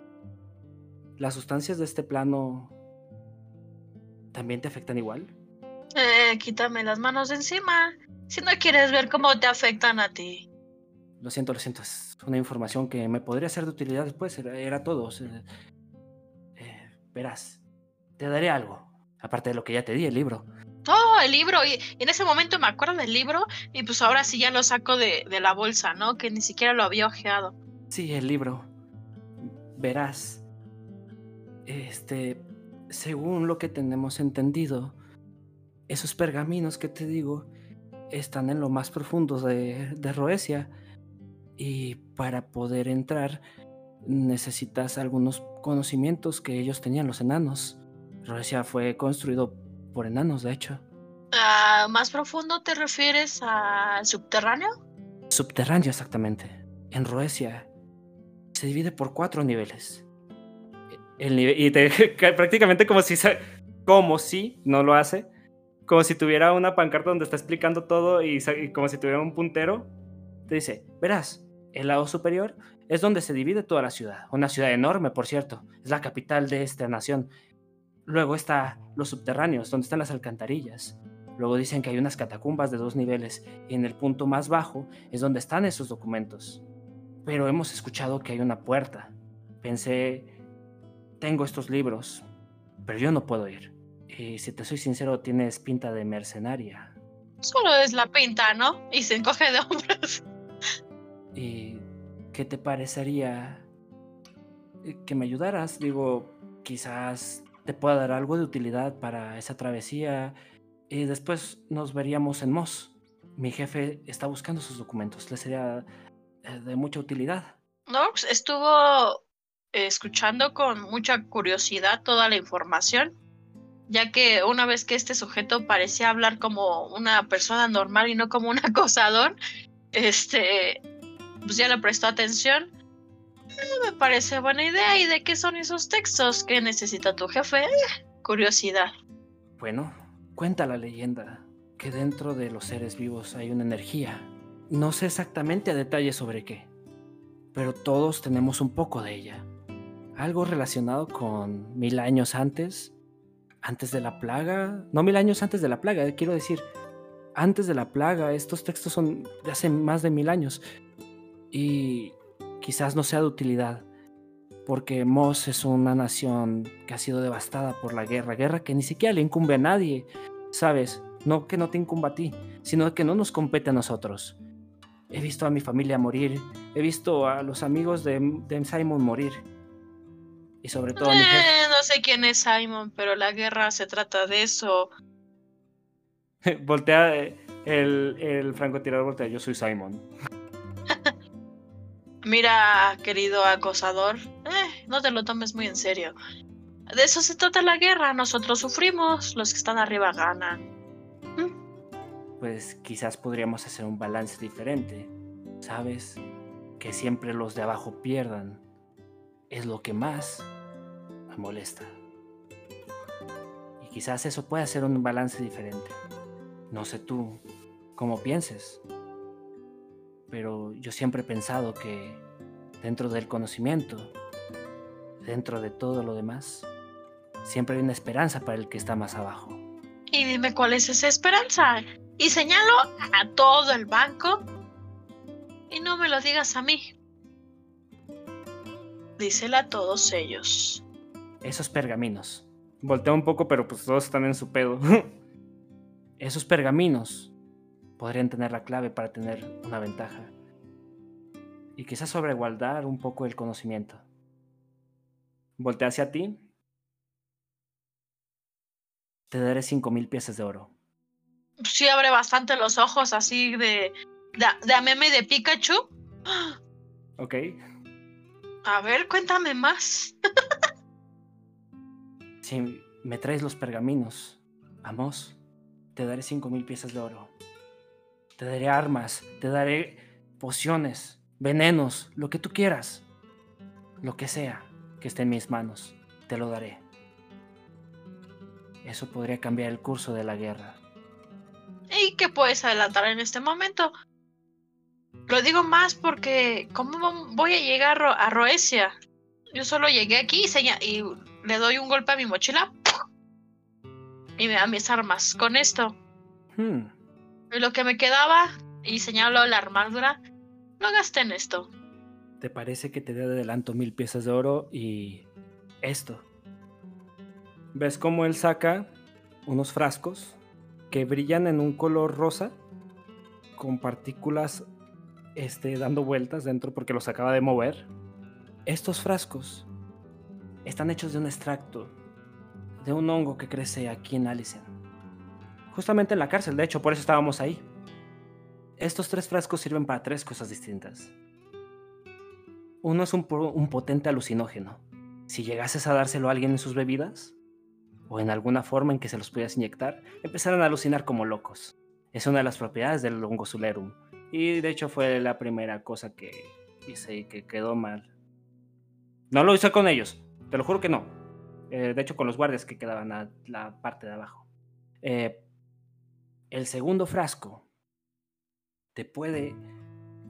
¿las sustancias de este plano también te afectan igual? Eh, quítame las manos de encima. Si no quieres ver cómo te afectan a ti. Lo siento, lo siento, es una información que me podría ser de utilidad después, era, era todo. o sea, verás, te daré algo, aparte de lo que ya te di, el libro. Oh, el libro. Y, en ese momento me acuerdo del libro y pues ahora sí ya lo saco de, de la bolsa, ¿no? Que ni siquiera lo había ojeado. Sí, el libro. Verás, este, según lo que tenemos entendido, esos pergaminos que te digo están en lo más profundo de, de Roesia. Y para poder entrar necesitas algunos conocimientos que ellos tenían los enanos. Roesia fue construido por enanos, de hecho. Ah, ¿Más profundo te refieres al subterráneo? Subterráneo, exactamente. En Roesia se divide por cuatro niveles. El nive- y te, prácticamente como si, como si, no lo hace, como si tuviera una pancarta donde está explicando todo y, y como si tuviera un puntero, te dice, verás, el lado superior es donde se divide toda la ciudad. Una ciudad enorme, por cierto. Es la capital de esta nación. Luego está los subterráneos, donde están las alcantarillas. Luego dicen que hay unas catacumbas de dos niveles y en el punto más bajo es donde están esos documentos. Pero hemos escuchado que hay una puerta. Pensé, tengo estos libros, pero yo no puedo ir. Y si te soy sincero, tienes pinta de mercenaria. Solo es la pinta, ¿no? Y se encoge de hombros. ¿Y qué te parecería eh, que me ayudaras? Digo, quizás te pueda dar algo de utilidad para esa travesía y después nos veríamos en Moss. Mi jefe está buscando sus documentos, le sería eh, de mucha utilidad. Nox estuvo eh, escuchando con mucha curiosidad toda la información, ya que una vez que este sujeto parecía hablar como una persona normal y no como un acosador, este, pues ya le prestó atención. Eh, me parece buena idea. ¿Y de qué son esos textos que necesita tu jefe? Curiosidad. Bueno, cuenta la leyenda que dentro de los seres vivos hay una energía. No sé exactamente a detalle sobre qué, pero todos tenemos un poco de ella. Algo relacionado con mil años antes, antes de la plaga. No mil años antes de la plaga, eh, quiero decir, antes de la plaga. Estos textos son de hace más de mil años. Y quizás no sea de utilidad, porque Moss es una nación que ha sido devastada por la guerra, guerra que ni siquiera le incumbe a nadie, ¿sabes? No que no te incumba a ti, sino que no nos compete a nosotros. He visto a mi familia morir, he visto a los amigos de, de Simon morir, y sobre todo a mi jefe. Eh, no sé quién es Simon, pero la guerra se trata de eso. voltea eh, el, el francotirador, voltea, yo soy Simon. Mira, querido acosador, eh, no te lo tomes muy en serio. De eso se trata la guerra, nosotros sufrimos, los que están arriba ganan. Pues quizás podríamos hacer un balance diferente, ¿sabes? Que siempre los de abajo pierdan. Es lo que más me molesta. Y quizás eso pueda ser un balance diferente. No sé tú cómo pienses. Pero yo siempre he pensado que dentro del conocimiento, dentro de todo lo demás, siempre hay una esperanza para el que está más abajo. Y dime cuál es esa esperanza. Y señalo a todo el banco. Y no me lo digas a mí. Dísela a todos ellos. Esos pergaminos. Voltea un poco, pero pues todos están en su pedo. Esos pergaminos podrían tener la clave para tener una ventaja. Y quizás sobreguardar un poco el conocimiento. Voltea hacia ti. Te daré cinco mil piezas de oro. Sí abre bastante los ojos así de... De, de a meme de Pikachu. ¿Ok? A ver, cuéntame más. Si me traes los pergaminos, vamos, te daré cinco mil piezas de oro. Te daré armas, te daré pociones, venenos, lo que tú quieras. Lo que sea que esté en mis manos, te lo daré. Eso podría cambiar el curso de la guerra. ¿Y qué puedes adelantar en este momento? Lo digo más porque, ¿cómo voy a llegar a Ro- a Roesia? Yo solo llegué aquí y, seña- y le doy un golpe a mi mochila y me da mis armas. Con esto, Hmm, y lo que me quedaba, y señalo la armadura, lo gasté en esto. ¿Te parece que te dé de adelanto mil piezas de oro y esto? ¿Ves cómo él saca unos frascos que brillan en un color rosa con partículas este, dando vueltas dentro porque los acaba de mover? Estos frascos están hechos de un extracto de un hongo que crece aquí en Alicent. Justamente en la cárcel, de hecho, por eso estábamos ahí. Estos tres frascos sirven para tres cosas distintas. Uno es un, po- un potente alucinógeno. Si llegases a dárselo a alguien en sus bebidas, o en alguna forma en que se los pudieras inyectar, empezaran a alucinar como locos. Es una de las propiedades del Longosulerum. Y de hecho fue la primera cosa que hice y que quedó mal. No lo hice con ellos, te lo juro que no. Eh, de hecho, con los guardias que quedaban a la parte de abajo. Eh, el segundo frasco te puede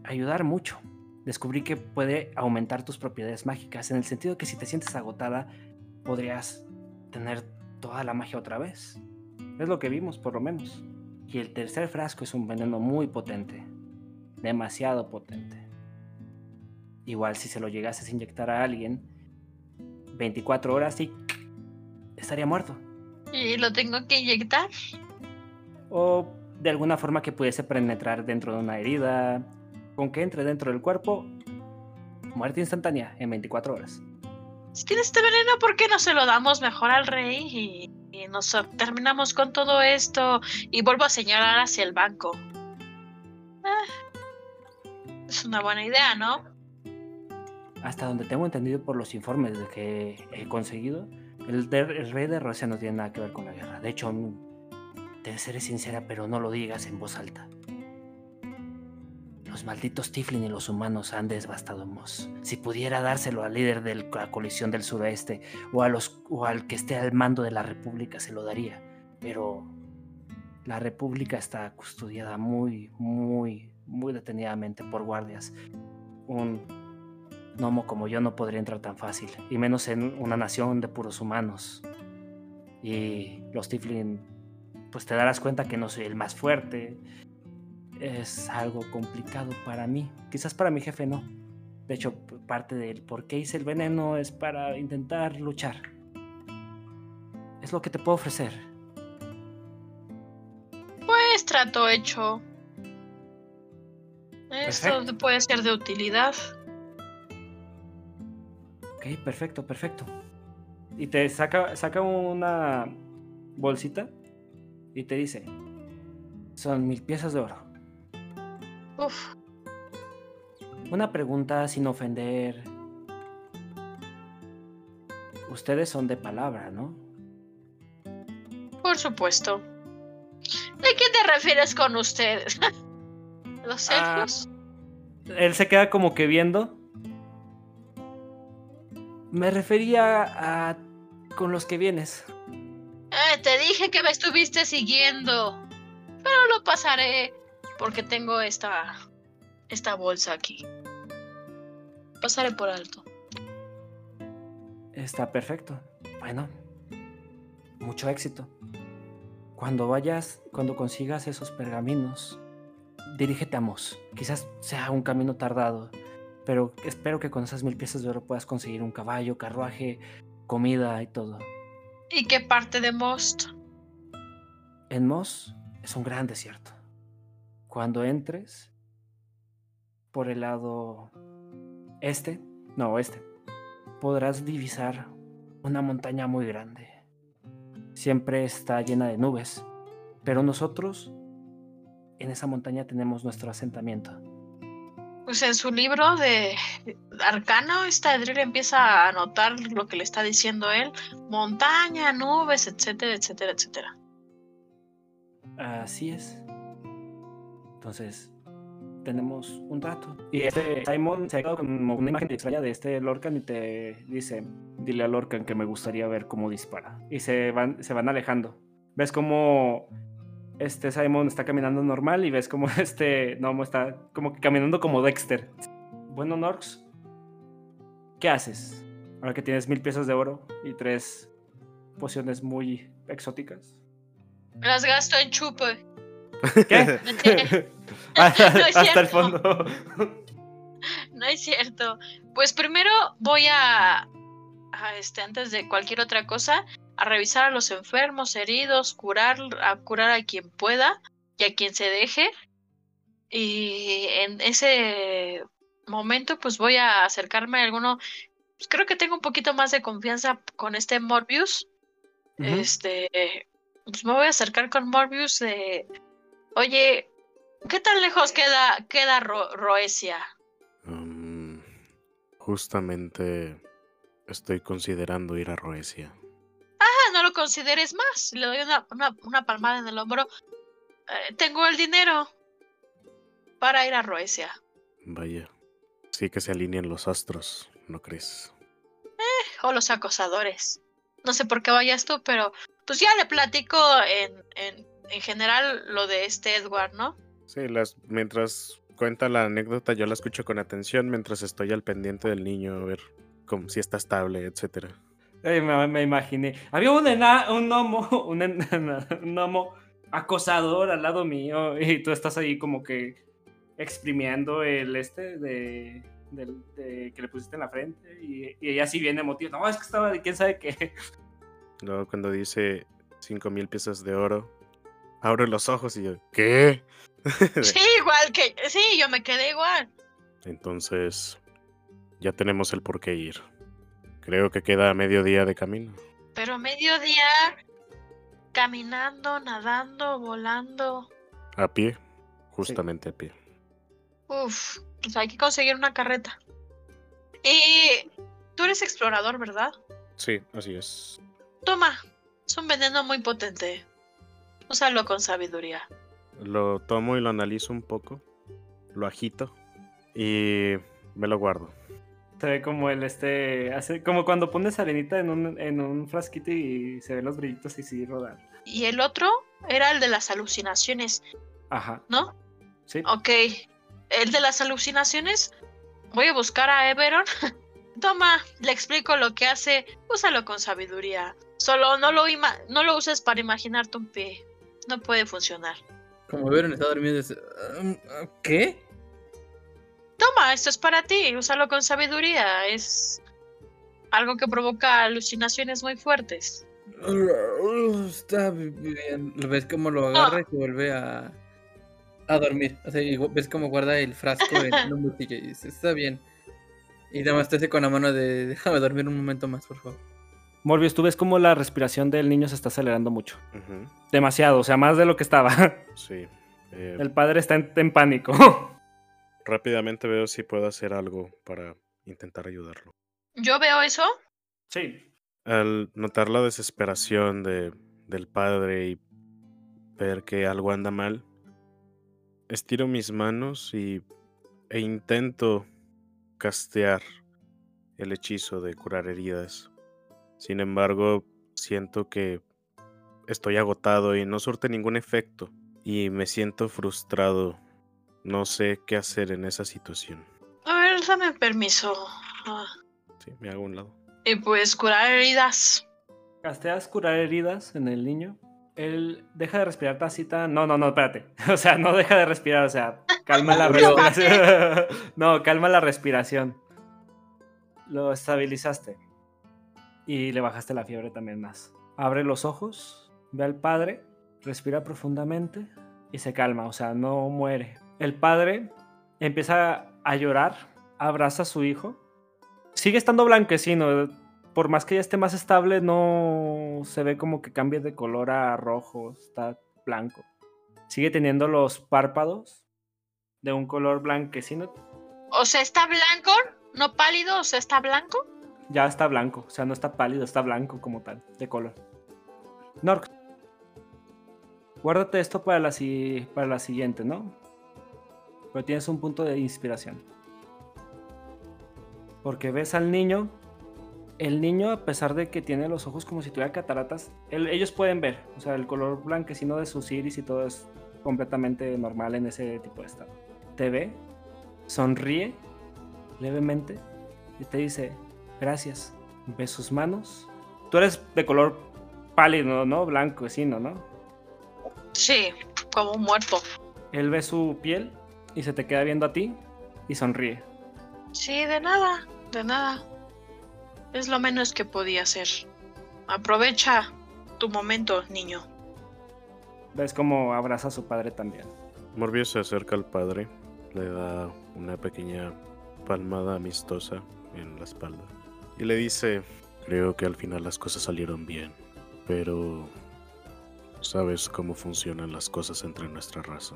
ayudar mucho. Descubrí que puede aumentar tus propiedades mágicas, en el sentido que si te sientes agotada, podrías tener toda la magia otra vez. Es lo que vimos, por lo menos. Y el tercer frasco es un veneno muy potente, demasiado potente. Igual si se lo llegases a inyectar a alguien, 24 horas y estaría muerto. ¿Y lo tengo que inyectar? O de alguna forma que pudiese penetrar dentro de una herida, con que entre dentro del cuerpo, muerte instantánea en 24 horas. Si tiene este veneno, ¿por qué no se lo damos mejor al rey y, y nos terminamos con todo esto? Y vuelvo a señalar hacia el banco. Ah, es una buena idea, ¿no? Hasta donde tengo entendido por los informes de que he conseguido, el, de- el rey de Rusia no tiene nada que ver con la guerra. De hecho, te seré sincera, pero no lo digas en voz alta. Los malditos Tiflin y los humanos han devastado Moss. Si pudiera dárselo al líder de la colisión del suroeste o, o al que esté al mando de la república, se lo daría. Pero la república está custodiada muy, muy, muy detenidamente por guardias. Un gnomo como yo no podría entrar tan fácil, y menos en una nación de puros humanos. Y los Tiflin, pues te darás cuenta que no soy el más fuerte. Es algo complicado para mí. Quizás para mi jefe no. De hecho, parte del por qué hice el veneno es para intentar luchar. Es lo que te puedo ofrecer. Pues trato hecho. Esto Perfecto. puede ser de utilidad. Ok, perfecto, perfecto. Y te saca, saca una bolsita y te dice, son mil piezas de oro. Uf, Una pregunta sin ofender. Ustedes son de palabra, ¿no? por supuesto. ¿De qué te refieres con ustedes? ¿Los Ah. elfos? Él se queda como que viendo. Me refería a con los que vienes. Te dije que me estuviste siguiendo. Pero lo pasaré porque tengo esta esta bolsa aquí. Pasaré por alto. Está perfecto. Bueno, mucho éxito. Cuando vayas, cuando consigas esos pergaminos, dirígete a Mos. Quizás sea un camino tardado, pero espero que con esas mil piezas de oro puedas conseguir un caballo, carruaje, comida y todo. ¿Y qué parte de Most? En Mos es un gran desierto. Cuando entres por el lado este, no oeste, podrás divisar una montaña muy grande. Siempre está llena de nubes, pero nosotros en esa montaña tenemos nuestro asentamiento. Pues en su libro de Arcano, esta empieza a anotar lo que le está diciendo él. Montaña, nubes, etcétera, etcétera, etcétera. Así es. Entonces, tenemos un trato. Y este Simon se ha quedado con una imagen extraña de este Lorcan y te dice, dile a Lorcan que me gustaría ver cómo dispara. Y se van, se van alejando. Ves cómo este Simon está caminando normal y ves cómo este Nomo está como que caminando como Dexter. Bueno, Norx, ¿qué haces? Ahora que tienes mil piezas de oro y tres pociones muy exóticas. Me las gasto en chupe. ¿Qué? No es Hasta el fondo. No es cierto. Pues primero voy a, a, este, antes de cualquier otra cosa, a revisar a los enfermos, heridos, curar, a curar a quien pueda y a quien se deje. Y en ese momento, pues voy a acercarme a alguno. pues, creo que tengo un poquito más de confianza con este Morbius. Este. pues me voy a acercar con Morbius de, oye, ¿qué tan lejos queda, queda Ro- Roesia? Mm, justamente estoy considerando ir a Roesia. No lo consideres más. Le doy una, una, una palmada en el hombro. Eh, tengo el dinero para ir a Roesia. Vaya. Sí que se alinean los astros, ¿no crees? O los acosadores. No sé por qué vayas tú, pero pues ya le platico en, en, en general lo de este Edward, ¿no? Sí, las, mientras cuenta la anécdota yo la escucho con atención mientras estoy al pendiente del niño, a ver cómo, si está estable, etcétera. Ay, me, me imaginé. Había un, ena- un gnomo, un, ena- un gnomo acosador al lado mío y tú estás ahí como que exprimiendo el este de, del- de que le pusiste en la frente y, y ella sí viene emotiva. No, es que estaba de quién sabe qué. Luego cuando dice cinco mil piezas de oro, abro los ojos y yo, ¿qué? Sí, igual que... Sí, yo me quedé igual. Entonces, ya tenemos el por qué ir. Creo que queda medio día de camino. Pero mediodía, caminando, nadando, volando. A pie, justamente a pie. Uf, pues hay que conseguir una carreta. Y tú eres explorador, ¿verdad? Sí, así es. Toma, es un veneno muy potente. Úsalo con sabiduría. Lo tomo y lo analizo un poco, lo agito y me lo guardo. Se ve como el este. Hace, como cuando pones arenita en un, en un frasquito y se ven los brillitos y sí rodar. Y el otro era el de las alucinaciones, Ajá. ¿no? Sí. Ok. El de las alucinaciones. Voy a buscar a Everon. Toma, le explico lo que hace. Úsalo con sabiduría. Solo no lo, ima- no lo uses para imaginarte un pie. No puede funcionar. Como vieron, está durmiendo. es, "Um, ¿Qué? Toma, esto es para ti. Úsalo con sabiduría. Es algo que provoca alucinaciones muy fuertes. Está bien. Lo ves como lo agarra y se vuelve a, a dormir. O sea, ves como guarda el frasco en, y dice, está bien. Y nada más te hace con la mano de déjame dormir un momento más, por favor. Morbius, tú ves como la respiración del niño se está acelerando mucho. Demasiado, o sea, más de lo que estaba. Sí. Eh, El padre está en, en pánico. Rápidamente veo si puedo hacer algo para intentar ayudarlo. Yo veo eso. Sí. Al notar la desesperación de, del padre y ver que algo anda mal, estiro mis manos y, e intento castear el hechizo de curar heridas. Sin embargo, siento que estoy agotado y no surte ningún efecto y me siento frustrado. No sé qué hacer en esa situación. A ver, dame permiso. Ah, Sí, me hago a un lado. Y pues curar heridas. Casteas curar heridas en el niño. Él deja de respirar tacita. No, no, no, espérate. O sea, no deja de respirar, o sea, calma la respiración. No, calma la respiración. Lo estabilizaste. Y le bajaste la fiebre también más. Abre los ojos, ve al padre, respira profundamente y se calma, o sea, no muere. El padre empieza a llorar, abraza a su hijo. Sigue estando blanquecino, por más que ya esté más estable, no se ve como que cambie de color a rojo, está blanco. Sigue teniendo los párpados de un color blanquecino, O sea, está blanco, no pálido, o sea, está blanco. ya está blanco, o sea, no está pálido, está blanco como tal, de color. Nork, guárdate esto para la, si- para la siguiente, ¿no? Pero tienes un punto de inspiración. Porque ves al niño, el niño a pesar de que tiene los ojos como si tuviera cataratas, él- ellos pueden ver, o sea, el color blanquecino de sus iris y todo es completamente normal en ese tipo de estado. Te ve, sonríe levemente y te dice, gracias. Ve sus manos. Tú eres de color pálido, ¿no? Blanco, vecino, ¿no? Sí, como un muerto. Él ve su piel y se te queda viendo a ti y sonríe. Sí, de nada, de nada. Es lo menos que podía hacer. Aprovecha tu momento, niño. Ves como abraza a su padre también. Morbius se acerca al padre, le da una pequeña palmada amistosa en la espalda y le dice, creo que al final las cosas salieron bien, pero Sabes cómo funcionan las cosas entre nuestra raza.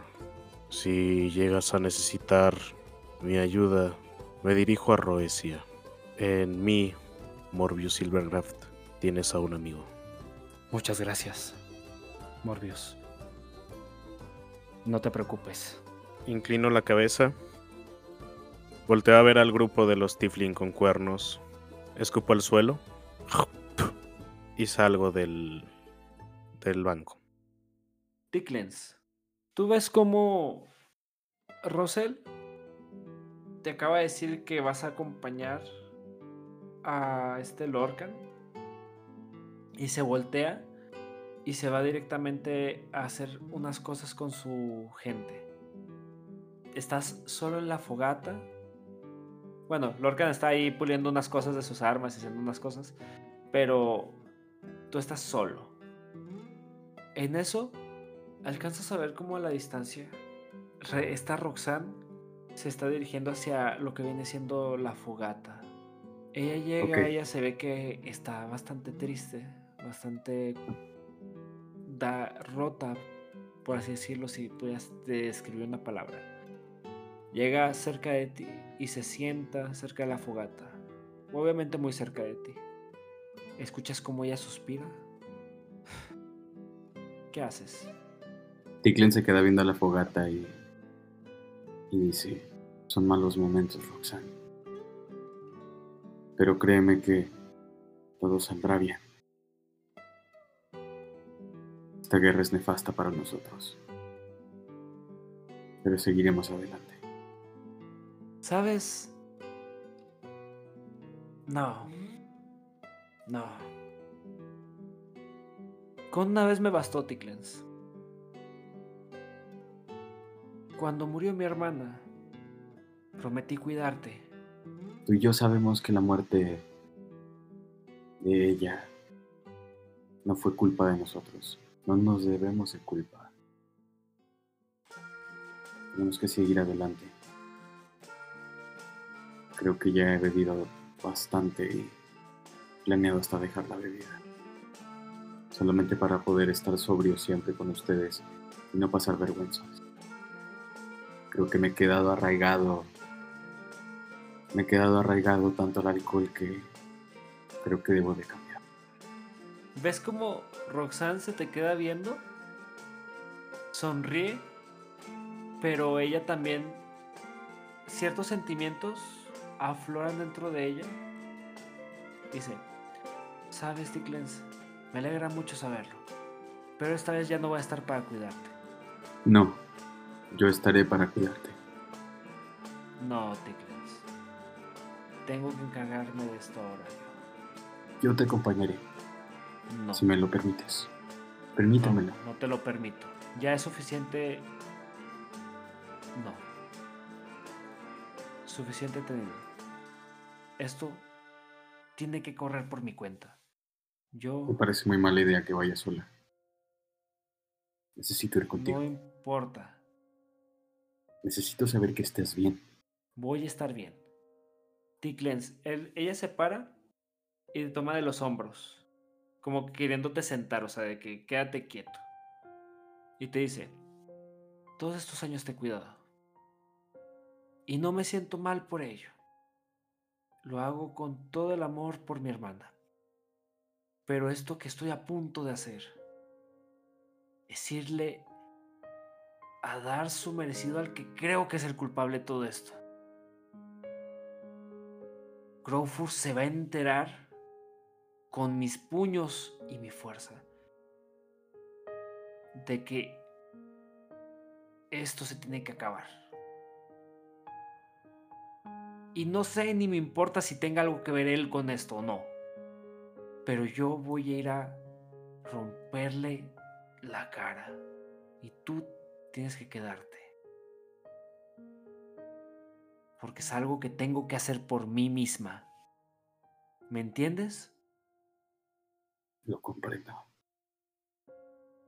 Si llegas a necesitar mi ayuda, me dirijo a Roesia. En mí, Morbius Silvergraft, tienes a un amigo. Muchas gracias, Morbius. No te preocupes. Inclino la cabeza. Volteo a ver al grupo de los Tiflin con cuernos. Escupo al suelo. Y salgo del, del banco. Ticklens, ¿tú ves cómo Rosel te acaba de decir que vas a acompañar a este Lorcan? Y se voltea y se va directamente a hacer unas cosas con su gente. Estás solo en la fogata. Bueno, Lorcan está ahí puliendo unas cosas de sus armas y haciendo unas cosas, pero tú estás solo. En eso, alcanzas a ver cómo a la distancia esta Roxanne se está dirigiendo hacia lo que viene siendo la fogata. Ella llega, ella se ve que está bastante triste, bastante da, rota, por así decirlo, si pudieras describir una palabra. Llega cerca de ti y se sienta cerca de la fogata, obviamente muy cerca de ti. ¿Escuchas cómo ella suspira? ¿Qué haces? Ticlen se queda viendo la fogata y, y dice, son malos momentos, Roxanne. Pero créeme que todo saldrá bien. Esta guerra es nefasta para nosotros. Pero seguiremos adelante. ¿Sabes? No. No. Con una vez me bastó, Ticlens. Cuando murió mi hermana, prometí cuidarte. Tú y yo sabemos que la muerte de ella no fue culpa de nosotros. No nos debemos de culpa. Tenemos que seguir adelante. Creo que ya he bebido bastante y planeado hasta dejar la bebida. Solamente para poder estar sobrio siempre con ustedes y no pasar vergüenzas. Creo que me he quedado arraigado me he quedado arraigado tanto al alcohol que creo que debo de cambiar. ¿Ves cómo Roxanne se te queda viendo? Sonríe, pero ella también. Ciertos sentimientos afloran dentro de ella. Dice: Sabes, Ticklens, me alegra mucho saberlo. Pero esta vez ya no voy a estar para cuidarte. No, yo estaré para cuidarte. No, Ticklens. Tengo que encargarme de esto ahora. Yo te acompañaré, No. si me lo permites. Permítamelo. No, no te lo permito. Ya es suficiente. No. Suficiente tenido. Esto tiene que correr por mi cuenta. Yo Me parece muy mala idea que vayas sola. Necesito ir contigo. no importa. Necesito saber que estés bien. Voy a estar bien. Ticklens, él, ella se para y te toma de los hombros. Como que queriéndote sentar, o sea, de que quédate quieto. Y te dice, todos estos años te he cuidado. Y no me siento mal por ello. Lo hago con todo el amor por mi hermana. Pero esto que estoy a punto de hacer es irle a dar su merecido al que creo que es el culpable de todo esto. Crowford se va a enterar con mis puños y mi fuerza de que esto se tiene que acabar. Y no sé ni me importa si tenga algo que ver él con esto o no. Pero yo voy a ir a romperle la cara. Y tú tienes que quedarte. Porque es algo que tengo que hacer por mí misma. ¿Me entiendes? Lo comprendo.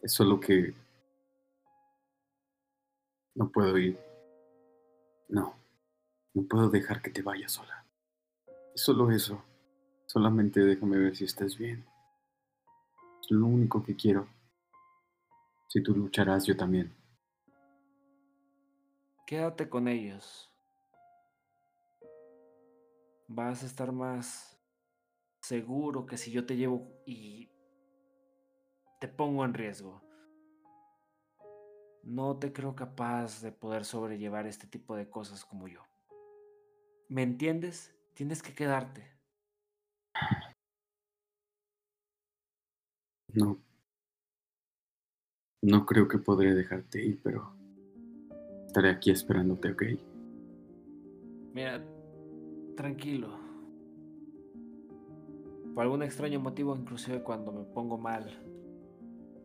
Es solo que... No puedo ir. No. No puedo dejar que te vayas sola. Es solo eso. Solamente déjame ver si estás bien. Es lo único que quiero. Si tú lucharás, yo también. Quédate con ellos. Vas a estar más seguro que si yo te llevo y te pongo en riesgo. No te creo capaz de poder sobrellevar este tipo de cosas como yo. ¿Me entiendes? Tienes que quedarte. No. No creo que podré dejarte ir, pero estaré aquí esperándote, ¿ok? Mira, tranquilo. Por algún extraño motivo, inclusive cuando me pongo mal,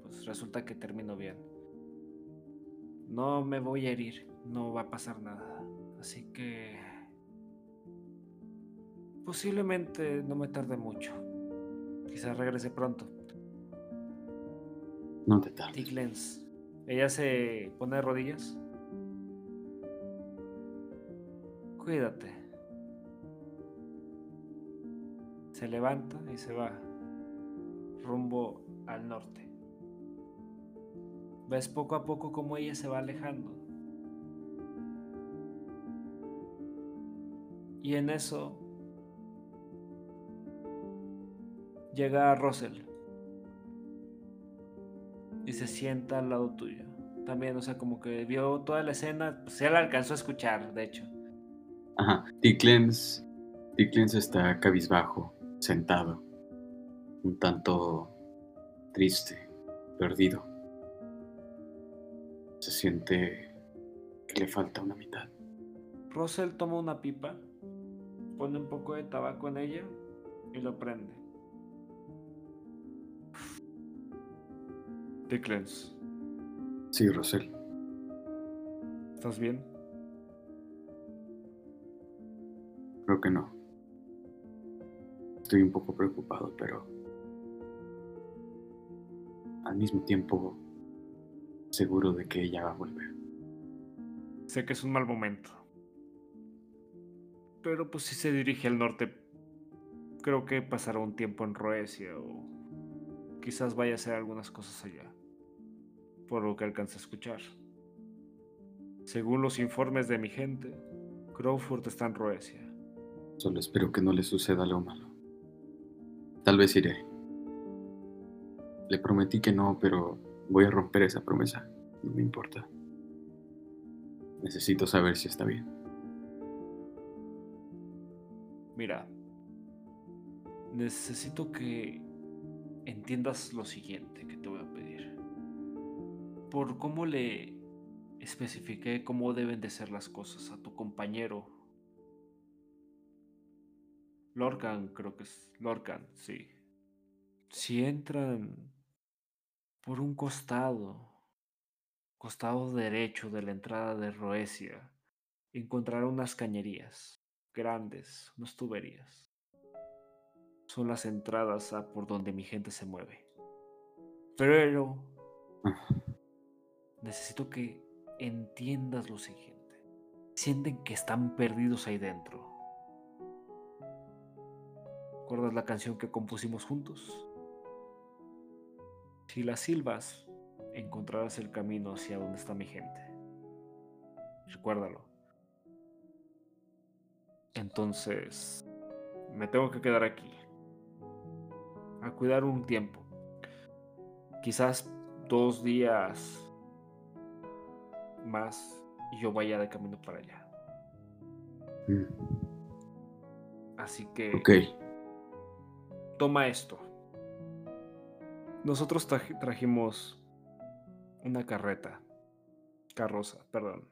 pues resulta que termino bien. No me voy a herir, no va a pasar nada. Así que... Posiblemente no me tarde mucho. Quizás regrese pronto. No te tardes. Tiglens. Ella se pone de rodillas. Cuídate. Se levanta y se va rumbo al norte. Ves poco a poco cómo ella se va alejando. Y en eso llega Russell y se sienta al lado tuyo. También, o sea, como que vio toda la escena, pues ya la alcanzó a escuchar, de hecho. Ajá. Tiklens está cabizbajo, sentado. Un tanto triste, perdido. Se siente que le falta una mitad. Russell toma una pipa, pone un poco de tabaco en ella y lo prende. Dickens, Sí, Rosel. ¿estás bien? Creo que no. Estoy un poco preocupado, pero al mismo tiempo seguro de que ella va a volver. Sé que es un mal momento. Pero pues si se dirige al norte, creo que pasará un tiempo en Roesia o quizás vaya a hacer algunas cosas allá. Por lo que alcanza a escuchar. Según los informes de mi gente, Crawford está en Roesia. Solo espero que no le suceda algo malo. Tal vez iré. Le prometí que no, pero voy a romper esa promesa. No me importa. Necesito saber si está bien. Mira, necesito que entiendas lo siguiente que te voy a pedir. Por cómo le especifiqué cómo deben de ser las cosas a tu compañero. Lorcan, creo que es Lorcan, sí. Si entran por un costado, costado derecho de la entrada de Roesia, encontrará unas cañerías grandes, unas tuberías. Son las entradas a por donde mi gente se mueve. Pero necesito que entiendas lo siguiente. Sienten que están perdidos ahí dentro. ¿Recuerdas la canción que compusimos juntos? Si la silbas, encontrarás el camino hacia donde está mi gente. Recuérdalo. Entonces, me tengo que quedar aquí. A cuidar un tiempo. Quizás dos días más y yo vaya de camino para allá. Mm, Así que Ok. Toma esto. Nosotros traji- trajimos una carreta. Carroza, perdón.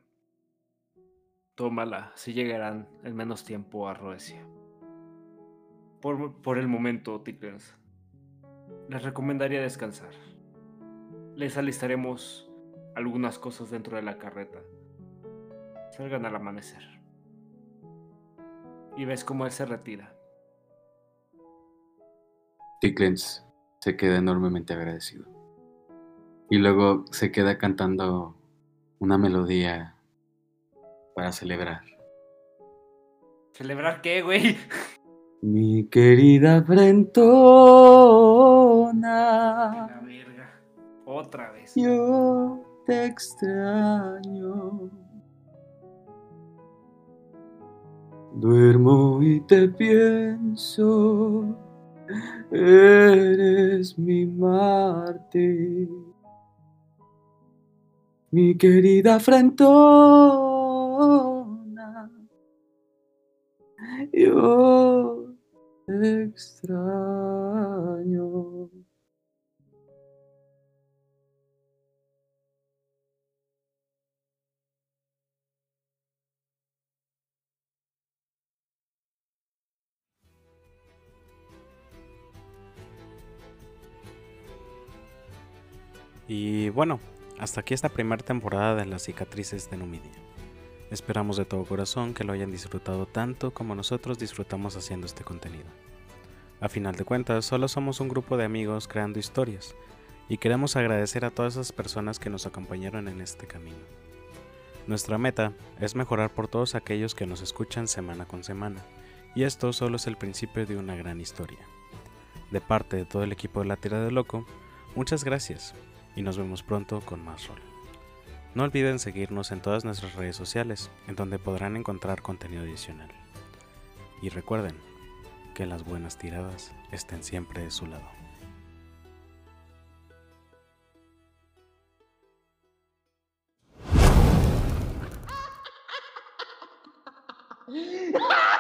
Tómala, si llegarán en menos tiempo a Roesia. Por, por el momento, Tiklens, les recomendaría descansar. Les alistaremos algunas cosas dentro de la carreta. Salgan al amanecer. Y ves cómo él se retira. Tiklens se queda enormemente agradecido. Y luego se queda cantando una melodía para celebrar. ¿Celebrar qué, güey? Mi querida La Brentona. verga. Otra vez. Yo te extraño. Duermo y te pienso. Eres mi Marte. Mi querida frentona. Yo te extraño. Y bueno, hasta aquí esta primera temporada de las cicatrices de Numidia. Esperamos de todo corazón que lo hayan disfrutado tanto como nosotros disfrutamos haciendo este contenido. A final de cuentas, solo somos un grupo de amigos creando historias, y queremos agradecer a todas esas personas que nos acompañaron en este camino. Nuestra meta es mejorar por todos aquellos que nos escuchan semana con semana, y esto solo es el principio de una gran historia. De parte de todo el equipo de La Tira de Loco, muchas gracias y nos vemos pronto con más rol. No olviden seguirnos en todas nuestras redes sociales, en donde podrán encontrar contenido adicional. Y recuerden que las buenas tiradas estén siempre de su lado.